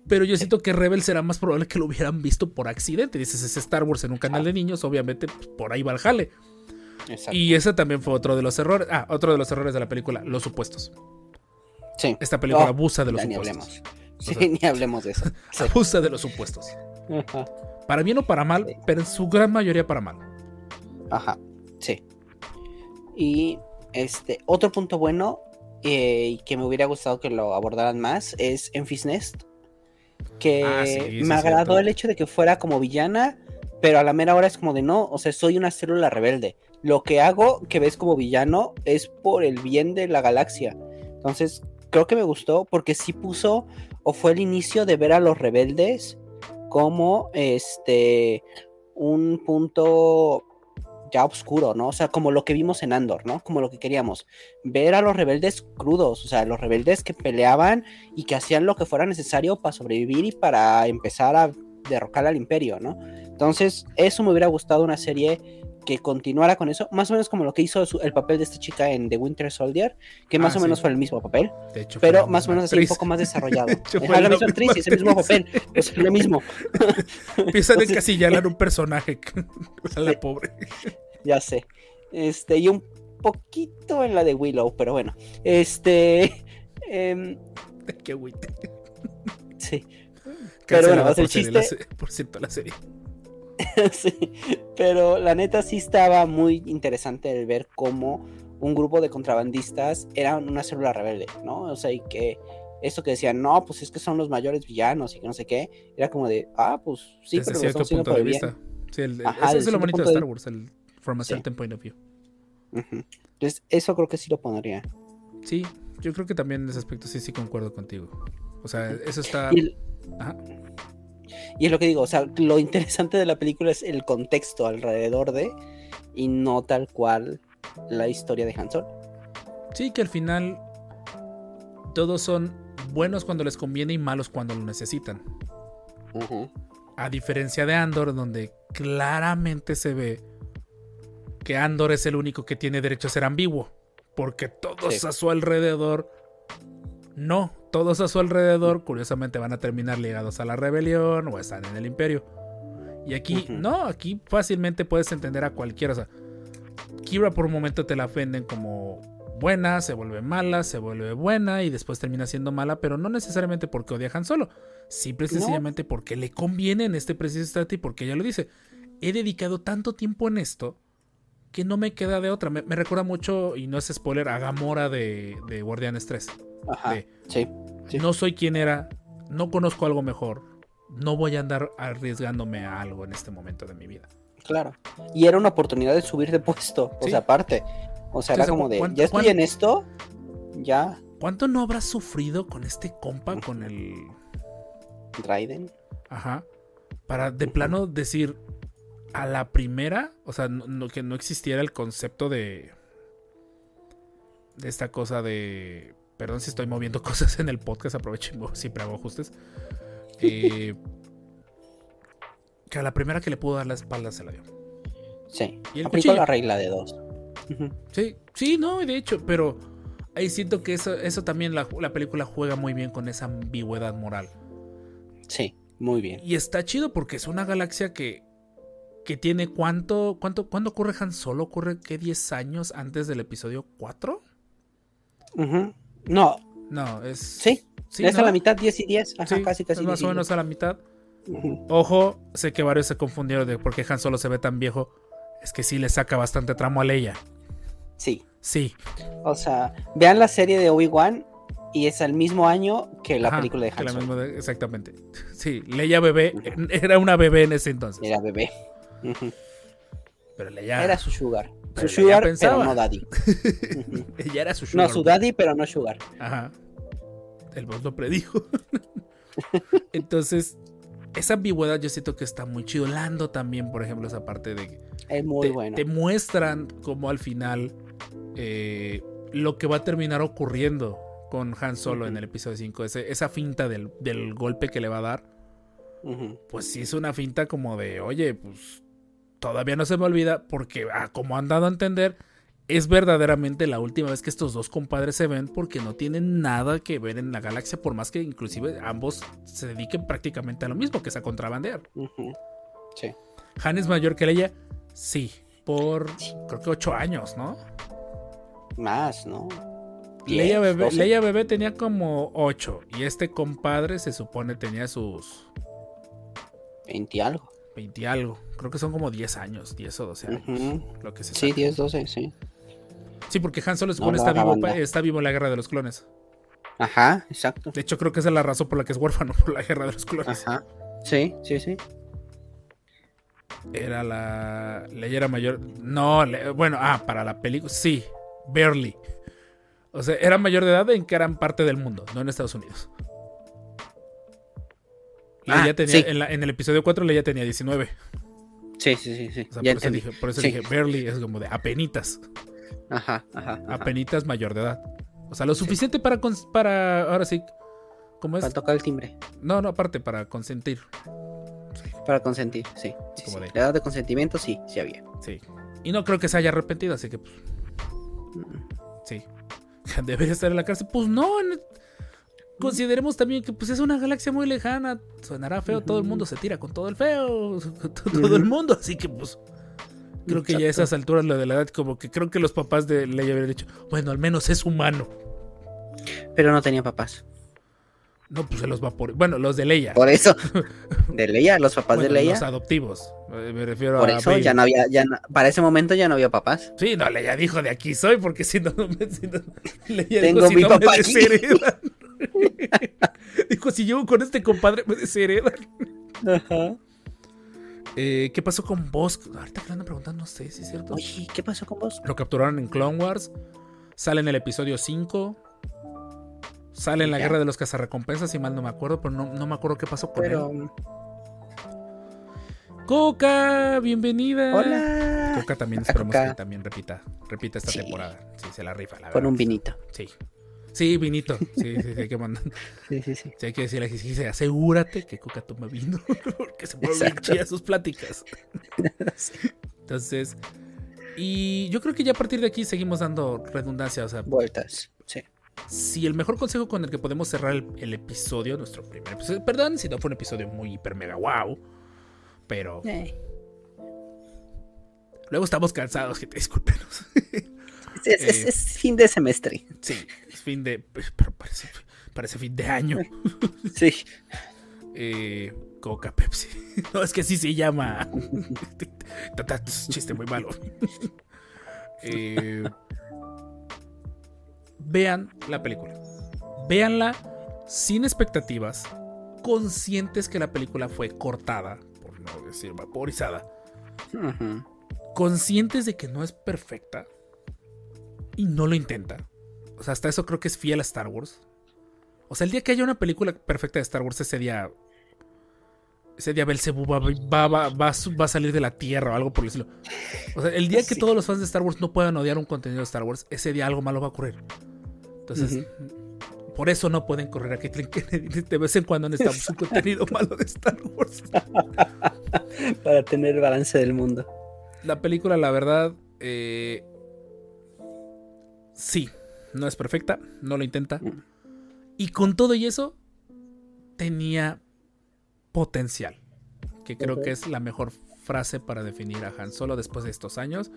Pero yo siento que Rebels será más probable que lo hubieran visto por accidente. Dices, es Star Wars en un canal de niños, obviamente pues, por ahí va el jale. Exacto. Y ese también fue otro de los errores. Ah, otro de los errores de la película, los supuestos. Sí. Esta película Oh, abusa de los supuestos. hablemos. Sí, sea- ni hablemos de eso. Sí. Abusa de los supuestos. Ajá. Para bien o para mal, Sí. pero en su gran mayoría para mal. Ajá, sí. Y este, otro punto bueno eh, y que me hubiera gustado que lo abordaran más es Enfys Nest. Que Ah, sí, me agradó cierto. el hecho de que fuera como villana, pero a la mera hora es como de no, o sea, soy una célula rebelde. Lo que hago que ves como villano es por el bien de la galaxia. Entonces, creo que me gustó porque sí puso o fue el inicio de ver a los rebeldes como este un punto ya oscuro, ¿no? O sea, como lo que vimos en Andor, ¿no? Como lo que queríamos. Ver a los rebeldes crudos, o sea, los rebeldes que peleaban y que hacían lo que fuera necesario para sobrevivir y para empezar a derrocar al imperio, ¿no? Entonces, eso me hubiera gustado una serie que continuara con eso, más o menos como lo que hizo su- el papel de esta chica en The Winter Soldier, que más Ah, o menos fue el mismo papel, De hecho, fue pero más o menos así un poco más desarrollado. De hecho, Ajá, fue la la misma actriz, misma es el mismo papel, es lo mismo. Empiezan a encasillar un personaje. a la pobre. Ya sé. Este, y un poquito en la de Willow, pero bueno. Este. em, Qué sí. Cancelada bueno, o sea, por, el la chiste- por cierto, la serie. sí. Pero la neta sí estaba muy interesante el ver cómo un grupo de contrabandistas eran una célula rebelde, ¿no? O sea, y que eso que decían, no, pues es que son los mayores villanos y que no sé qué, era como de, ah, pues sí, Desde pero lo cierto haciendo punto por de el bien. vista. Sí, el- el- Ajá, es lo bonito de Star Wars, el from a Sí. certain point of view. Ujú. Entonces, eso creo que sí lo pondría. Sí, yo creo que también en ese aspecto sí, sí concuerdo contigo. O sea, eso está. Ajá. Y es lo que digo, o sea, lo interesante de la película es el contexto alrededor de y no tal cual la historia de Han Solo. Sí, que al final todos son buenos cuando les conviene y malos cuando lo necesitan. A diferencia de Andor, donde claramente se ve que Andor es el único que tiene derecho a ser ambiguo. Porque todos Sí. a su alrededor. No, todos a su alrededor, curiosamente, van a terminar ligados a la rebelión o están en el imperio. Y aquí, no, aquí fácilmente puedes entender a cualquiera. O sea, Kira por un momento te la venden como buena, se vuelve mala, se vuelve buena y después termina siendo mala, pero no necesariamente porque odia a Han Solo. Simple y sencillamente porque le conviene en este preciso instante y porque ella lo dice. He dedicado tanto tiempo en esto que no me queda de otra. Me, me recuerda mucho, y no es spoiler, a Gamora de, de Guardianes 3. Ajá. de, Sí. Sí. No soy quien era, no conozco algo mejor, no voy a andar arriesgándome a algo en este momento de mi vida. Claro. Y era una oportunidad de subir de puesto. O sea, aparte. O sea, era como de, ¿cuánto- ya estoy en esto, ya, ¿Cuánto no habrás sufrido con este compa, con el Raiden. Ajá. Para de plano decir a la primera, o sea, no, no- que no existiera el concepto de. de esta cosa de. Perdón si estoy moviendo cosas en el podcast, mo- siempre hago ajustes. Eh, que a la primera que le pudo dar la espalda se la dio. Sí. ¿Y el Aplicó cuchillo? la regla de dos. Sí, sí, no, de hecho, pero ahí siento que eso, eso también la, la película juega muy bien con esa ambigüedad moral. Sí, muy bien. Y está chido porque es una galaxia que, que tiene cuánto, cuánto, ¿cuándo ocurre Han Solo? ¿Ocurre qué 10 años antes del episodio 4? Ujú. No, No, es... sí. sí, es ¿no? a la mitad 10 y 10. Ajá, Sí, casi, casi. es más 10 y o menos a la mitad. 10. Ujú. Ojo, sé que varios se confundieron de por qué Han Solo se ve tan viejo. Es que sí le saca bastante tramo a Leia. Sí. Sí. O sea, vean la serie de Obi-Wan y es al mismo año que la Ajá, película de Han Solo. de- exactamente. Sí, Leia bebé. Era una bebé en ese entonces. Era bebé. Pero Leia... Era su sugar. Pero Su sugar, pensaba. pero no daddy. Ella era su No, sugar su baby. daddy, pero no sugar. Ajá. El boss lo predijo. Entonces, esa ambigüedad yo siento que está muy chido. Lando también, por ejemplo, esa parte de que Es muy te, bueno. te muestran como al final eh, lo que va a terminar ocurriendo con Han Solo en el episodio 5. Ese- esa finta del, del golpe que le va a dar, pues sí es una finta como de, oye, pues todavía no se me olvida porque, ah, como han dado a entender, es verdaderamente la última vez que estos dos compadres se ven porque no tienen nada que ver en la galaxia, por más que inclusive ambos se dediquen prácticamente a lo mismo, que es a contrabandear. Sí. Han es mayor que Leia, sí, por creo que ocho años, ¿no? Más, ¿no? Leia 10, bebé, 12. Leia bebé tenía como ocho y este compadre se supone tenía sus 20 y algo. 20 y algo, creo que son como 10 años, 10 o 12 años, lo que se Sí, sabe. 10, 12, sí. Sí, porque Han Solo No está vivo, está vivo en la guerra de los clones. Ajá, exacto. De hecho, creo que esa es la razón por la que es huérfano, por la guerra de los clones. Ajá. Sí, sí, sí. Era la. Leia era mayor. No, le- bueno, ah, para la película. Sí, barely. O sea, era mayor de edad en que eran parte del mundo, no en Estados Unidos. Ah, Leia tenía, sí. en, la- en el episodio 4 Leia tenía 19. Sí, sí, sí, sí. O sea, ya por eso, dije, por eso Sí. dije barely, es como de apenitas. Ajá, ajá. ajá. Apenitas mayor de edad. O sea, lo suficiente para, para. Ahora sí. ¿Cómo es? Para tocar el timbre. No, no, aparte, para consentir. Para consentir, sí. La edad de consentimiento, sí, sí había. Sí. Y no creo que se haya arrepentido, así que pues, Mm. sí. Debería estar en la cárcel. Pues no. Consideremos también que pues es una galaxia muy lejana. Sonará feo, todo el mundo se tira con todo el feo. Todo el mundo. Así que pues. Creo que ya a esas alturas lo de la edad, como que creo que los papás de Leia habrían dicho, bueno, al menos es humano. Pero no tenía papás. No, pues se los va por. Bueno, los de Leia. Por eso. De Leia, los papás Bueno, de Leia. Los adoptivos. Eh, Me refiero Por a. eso Baby. ya no había, ya no- para ese momento ya no había papás. Sí, no, Leia dijo de aquí soy, porque si no. Si no, Leia Tengo dijo, si mi no me papá aquí". dijo, si llego con este compadre, me desheredan. Ajá. Eh, ¿Qué pasó con Bosk? Ahorita que le andan preguntando, no sé si es cierto. Oye, ¿qué pasó con Bosk? Lo capturaron en Clone Wars. Sale en el episodio 5. Sale en la Ya. guerra de los cazarrecompensas, si mal no me acuerdo, pero no, no me acuerdo qué pasó con Pero. él. Coca, bienvenida. ¡Hola! Coca también esperamos Coca. que también repita, repita esta Sí. temporada. Sí, se la rifa, la Con verdad. un vinito. Sí. Sí, vinito. Sí, sí, sí, hay que mandar. Sí, sí, sí. Sí, hay que decirle que sí, sí, asegúrate que Coca toma vino. Porque se mueven bien sus pláticas. Entonces. Y yo creo que ya a partir de aquí seguimos dando redundancia. O sea, Vueltas. Sí. si el mejor consejo con el que podemos cerrar el, el episodio, nuestro primer episodio, perdón si no fue un episodio muy hiper mega wow, pero Eh, luego estamos cansados, que te discúlpenos. Es, es- Eh. es fin de semestre. sí, fin de, parece, parece fin de año. Sí. Eh, Coca Pepsi. No, es que así se llama. Chiste muy malo. Eh, vean la película. Véanla sin expectativas, conscientes que la película fue cortada, por no decir vaporizada, conscientes de que no es perfecta y no lo intenta. O sea, hasta eso creo que es fiel a Star Wars. O sea, el día que haya una película perfecta de Star Wars, ese día. Ese día Belzebú va, va, va, va a su- va a salir de la tierra o algo por el estilo. O sea, el día que Sí. todos los fans de Star Wars no puedan odiar un contenido de Star Wars, ese día algo malo va a ocurrir. Entonces, por eso no pueden correr a Kathleen Kennedy. De vez en cuando necesitamos un contenido malo de Star Wars. Para tener balance del mundo. La película, la verdad, eh, sí, no es perfecta, no lo intenta. Mm. Y con todo y eso, tenía potencial. Que creo que es la mejor frase para definir a Han Solo después de estos años.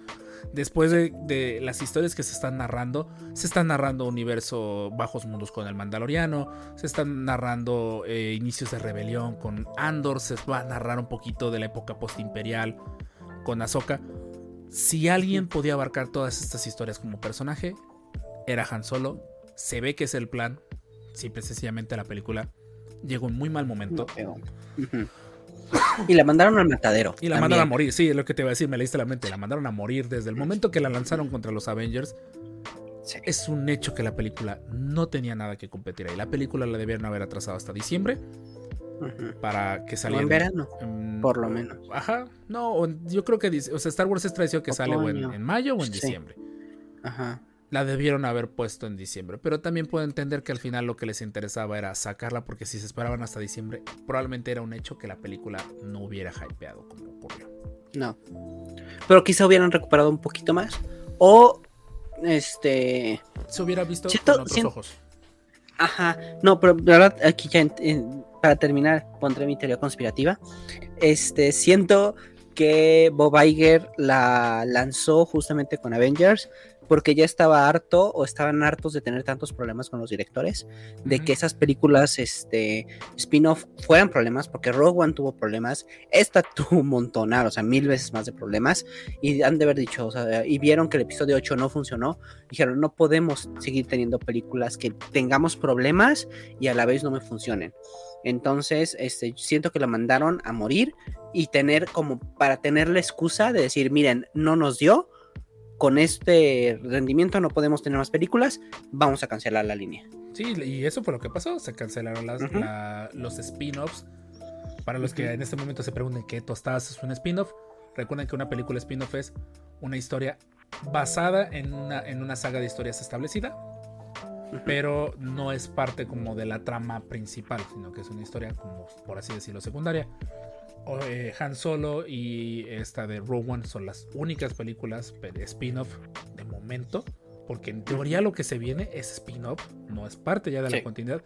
Después de, de las historias que se están narrando, se están narrando universo Bajos Mundos con el Mandaloriano, se están narrando eh, inicios de rebelión con Andor, se va a narrar un poquito de la época postimperial con Ahsoka. Si alguien podía abarcar todas estas historias como personaje, era Han Solo. Se ve que es el plan. Simple y sencillamente la película llegó en muy mal momento. No. Y la mandaron al matadero. Y la también. mandaron a morir, sí, es lo que te iba a decir, me leíste la mente. La mandaron a morir desde el momento que la lanzaron contra los Avengers. Sí. Es un hecho que la película no tenía nada que competir ahí. La película la debieron haber atrasado hasta diciembre para que O saliera. en verano, por lo menos. Ajá, no, yo creo que, dice- o sea, Star Wars es tradición que sale o en, mayo o en Sí. diciembre. Ajá. La debieron haber puesto en diciembre, pero también puedo entender que al final lo que les interesaba era sacarla porque si se esperaban hasta diciembre, probablemente era un hecho que la película no hubiera hypeado como ocurrió. No. Pero quizá hubieran recuperado un poquito más. O, este. Se hubiera visto con otros ojos. Ajá. No, pero la verdad, aquí ya, en- en- para terminar, pondré mi teoría conspirativa. Este, siento que Bob Iger la lanzó justamente con Avengers porque ya estaba harto o estaban hartos de tener tantos problemas con los directores, de que esas películas este spin-off fueran problemas, porque Rogue One tuvo problemas, esta tuvo un montonar, o sea, mil veces más de problemas, y han de haber dicho, o sea, y vieron que el episodio 8 no funcionó, dijeron, no podemos seguir teniendo películas que tengamos problemas y a la vez no me funcionen. Entonces, este, siento que la mandaron a morir y tener como para tener la excusa de decir, miren, no nos dio, con este rendimiento no podemos tener más películas, vamos a cancelar la línea. Sí, y eso fue lo que pasó. Se cancelaron las- Ujú. la- los spin-offs. Para los que en este momento se pregunten qué tostadas es un spin-off, recuerden que una película spin-off es una historia basada en una, en una saga de historias establecida, pero no es parte como de la trama principal, sino que es una historia como, por así decirlo, secundaria. Eh, Han Solo y esta de Rogue One son las únicas películas spin-off de momento, porque en teoría lo que se viene es spin-off, no es parte ya de la continuidad.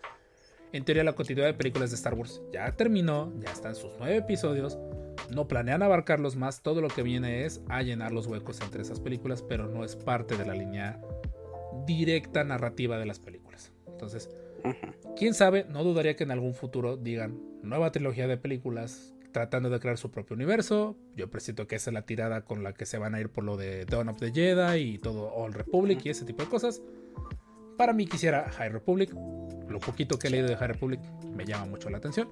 En teoría la continuidad de películas de Star Wars ya terminó, ya están sus nueve episodios, no planean abarcarlos más, todo lo que viene es a llenar los huecos entre esas películas, pero no es parte de la línea directa narrativa de las películas. Entonces, quién sabe, no dudaría que en algún futuro digan nueva trilogía de películas tratando de crear su propio universo. Yo presiento que esa es la tirada con la que se van a ir por lo de Dawn of the Jedi y todo All Republic y ese tipo de cosas. Para mí quisiera High Republic. Lo poquito que he leído de High Republic me llama mucho la atención.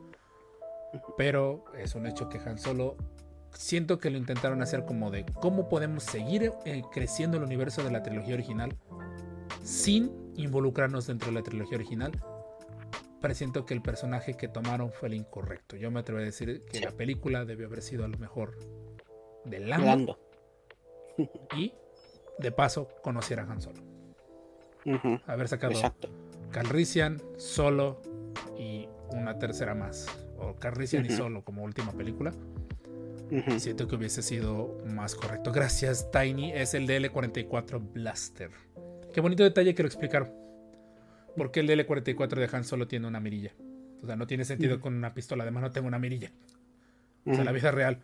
Pero es un hecho que Han Solo siento que lo intentaron hacer como de cómo podemos seguir eh, creciendo el universo de la trilogía original sin involucrarnos dentro de la trilogía original. Pero siento que el personaje que tomaron fue el incorrecto. Yo me atrevo a decir que la película debió haber sido a lo mejor de Lando. y de paso conociera a Han Solo. Haber sacado Calrissian, Solo y una tercera más. O Calrissian y Solo como última película. Siento que hubiese sido más correcto. Gracias, Tiny. Es el DL44 Blaster. Qué bonito detalle que lo explicaron. ¿Por qué el DL44 de Han Solo tiene una mirilla? O sea, no tiene sentido con una pistola de mano tengo una mirilla. O sea, la vida real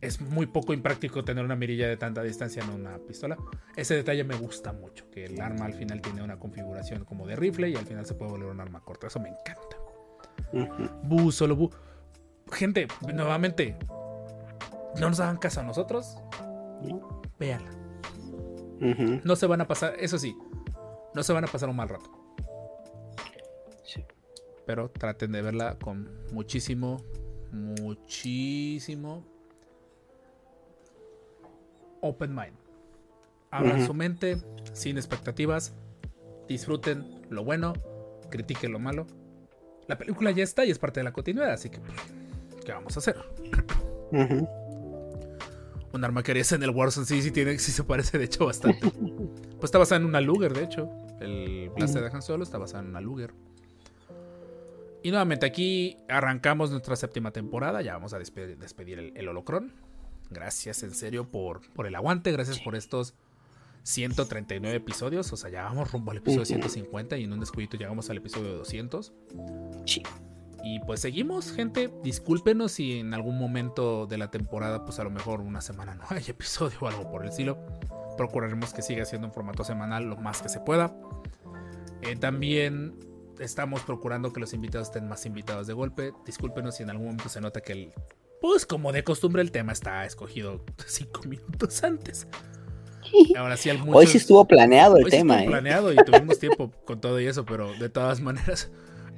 es muy poco impráctico tener una mirilla de tanta distancia en una pistola. Ese detalle me gusta mucho, que el arma al final tiene una configuración como de rifle y al final se puede volver un arma corta. Eso me encanta. Bu, solo bu. Gente, nuevamente, no nos hagan caso a nosotros. Véanla. No se van a pasar, eso sí, no se van a pasar un mal rato. Pero traten de verla con muchísimo, muchísimo open mind. Abran su mente sin expectativas. Disfruten lo bueno, critiquen lo malo. La película ya está y es parte de la continuidad, así que, pues, ¿qué vamos a hacer? Un arma que harías en el Warzone, sí, sí, tiene, sí se parece, de hecho, bastante. pues está basada en una Luger, de hecho. El Blaster de Han Solo está basado en una Luger. Y nuevamente aquí arrancamos nuestra séptima temporada. Ya vamos a despedir, el, el holocron. Gracias en serio por, por el aguante, gracias por estos 139 episodios, o sea, ya vamos rumbo al episodio 150 y en un descuidito llegamos al episodio 200. Y pues seguimos, gente. Discúlpenos si en algún momento de la temporada, pues a lo mejor una semana no hay episodio o algo por el estilo. Procuraremos que siga siendo en formato semanal lo más que se pueda. Eh, también estamos procurando que los invitados estén más invitados de golpe. Discúlpenos si en algún momento se nota que el pues como de costumbre el tema está escogido cinco minutos antes. Ahora sí, Hoy sí estuvo planeado el tema. Estuvo ¿eh? planeado y tuvimos tiempo con todo y eso, pero de todas maneras,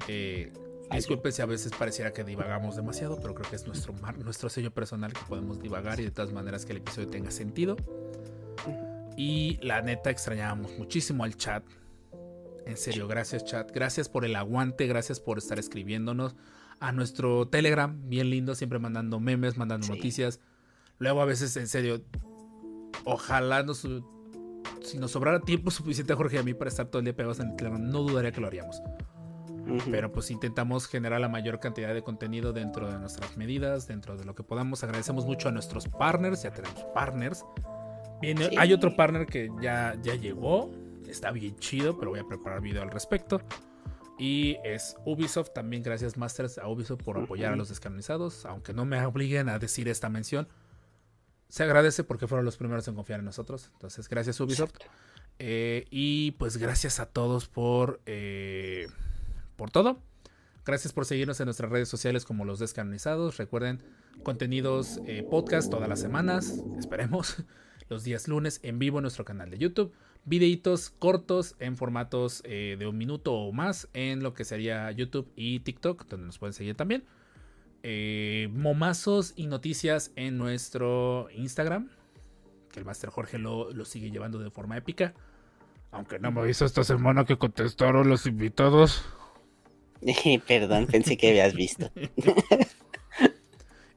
eh, disculpen si a veces pareciera que divagamos demasiado, pero creo que es nuestro, nuestro sello personal que podemos divagar y de todas maneras que el episodio tenga sentido. Y la neta extrañábamos muchísimo al chat. En serio, gracias chat. Gracias por el aguante, gracias por estar escribiéndonos a nuestro Telegram, bien lindo, siempre mandando memes, mandando noticias. Luego a veces, en serio, ojalá nos, si nos sobrara tiempo suficiente a Jorge y a mí para estar todo el día pegados en el Telegram, no dudaría que lo haríamos. Pero pues intentamos generar la mayor cantidad de contenido dentro de nuestras medidas, dentro de lo que podamos. Agradecemos mucho a nuestros partners, ya tenemos partners. Viene, Hay otro partner que ya, ya llegó, está bien chido, pero voy a preparar video al respecto. Y es Ubisoft, también gracias Masters a Ubisoft por apoyar a los descanonizados, aunque no me obliguen a decir esta mención. Se agradece porque fueron los primeros en confiar en nosotros. Entonces, gracias Ubisoft. Eh, y pues gracias a todos por, eh, por todo. Gracias por seguirnos en nuestras redes sociales como los descanonizados. Recuerden, contenidos eh, podcast todas las semanas, esperemos, los días lunes en vivo en nuestro canal de YouTube videitos cortos en formatos eh, de un minuto o más en lo que sería YouTube y TikTok, donde nos pueden seguir también. Eh, momazos y noticias en nuestro Instagram, que el Master Jorge lo, sigue llevando de forma épica. Aunque no me avisó esta semana que contestaron los invitados. Perdón, pensé que habías visto.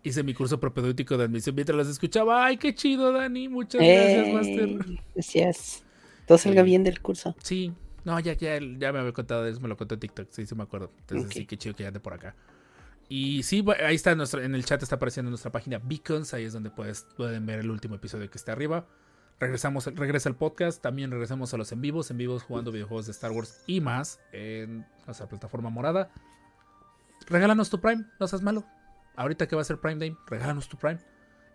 Hice mi curso propedéutico de admisión mientras las escuchaba. ¡Ay, qué chido, Dani! Muchas gracias, Master. Gracias. Todo salga bien del curso. Sí, no, ya, ya, ya me había contado eso, me lo contó en TikTok, sí, sí me acuerdo. Entonces sí, qué chido que ya ande por acá. Y sí, ahí está, nuestro, en el chat está apareciendo nuestra página Beacons, ahí es donde puedes, pueden ver el último episodio que está arriba. Regresamos, regresa el podcast, también regresamos a los en vivos, en vivos jugando videojuegos de Star Wars y más en nuestra plataforma morada. Regálanos tu Prime, no seas malo. Ahorita que va a ser Prime Day, regálanos tu Prime.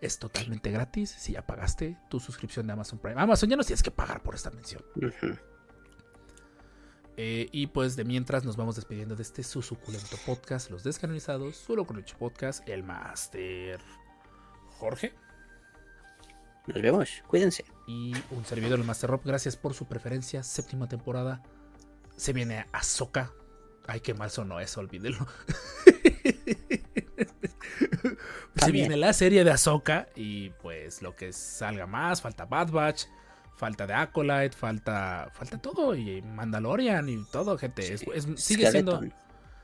Es totalmente gratis si ya pagaste tu suscripción de Amazon Prime. Amazon ya no tienes que pagar por esta mención. Eh, y pues de mientras nos vamos despidiendo de este su suculento podcast, Los Descanonizados, solo con el podcast, el Master Jorge. Nos vemos, cuídense. Y un servidor, el Master Rob, gracias por su preferencia. Séptima temporada. Se viene Ahsoka. Ay, qué mal sonó eso, olvídelo. se viene la serie de Ahsoka y pues lo que salga más, falta Bad Batch, falta de Acolyte, falta falta todo y Mandalorian y todo, gente. Es, sigue siendo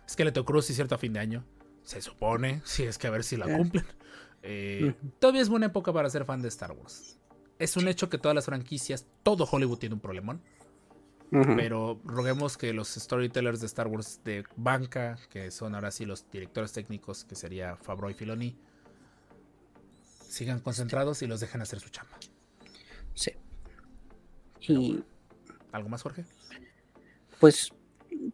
Skeleton Cruz y cierto a fin de año. Se supone, si es que a ver si la eh. cumplen. Eh, todavía es buena época para ser fan de Star Wars. Es un hecho que todas las franquicias, todo Hollywood tiene un problemón. Pero roguemos que los storytellers de Star Wars de banca, que son ahora sí los directores técnicos, que sería Fabro y Filoni, sigan concentrados y los dejen hacer su chamba. Sí. y... ¿Algo más, Jorge? Pues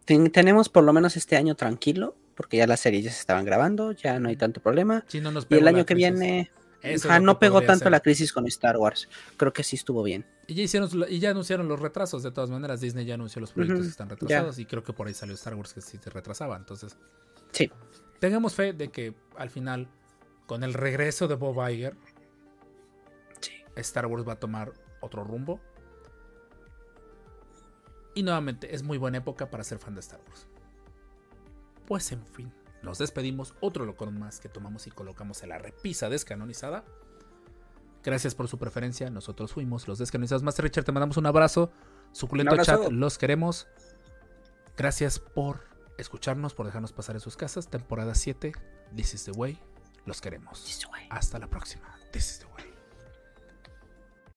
tenemos por lo menos este año tranquilo, porque ya las series ya se estaban grabando, ya no hay tanto problema. y el año que viene no pegó tanto la crisis con Star Wars. Creo que sí estuvo bien. Y ya, hicieron, y ya anunciaron los retrasos, de todas maneras. Disney ya anunció los proyectos que están retrasados. Y creo que por ahí salió Star Wars que sí se retrasaba. Entonces, sí. Tengamos fe de que al final, con el regreso de Bob Iger, Star Wars va a tomar otro rumbo. Y nuevamente, es muy buena época para ser fan de Star Wars. Pues en fin. Nos despedimos, otro locón más que tomamos y colocamos en la repisa descanonizada. Gracias por su preferencia, nosotros fuimos los descanonizados. Master Richard, te mandamos un abrazo. Suculento chat, los queremos. Gracias por escucharnos, por dejarnos pasar en sus casas. Temporada 7, This is the way. Los queremos. Hasta la próxima. This is the way.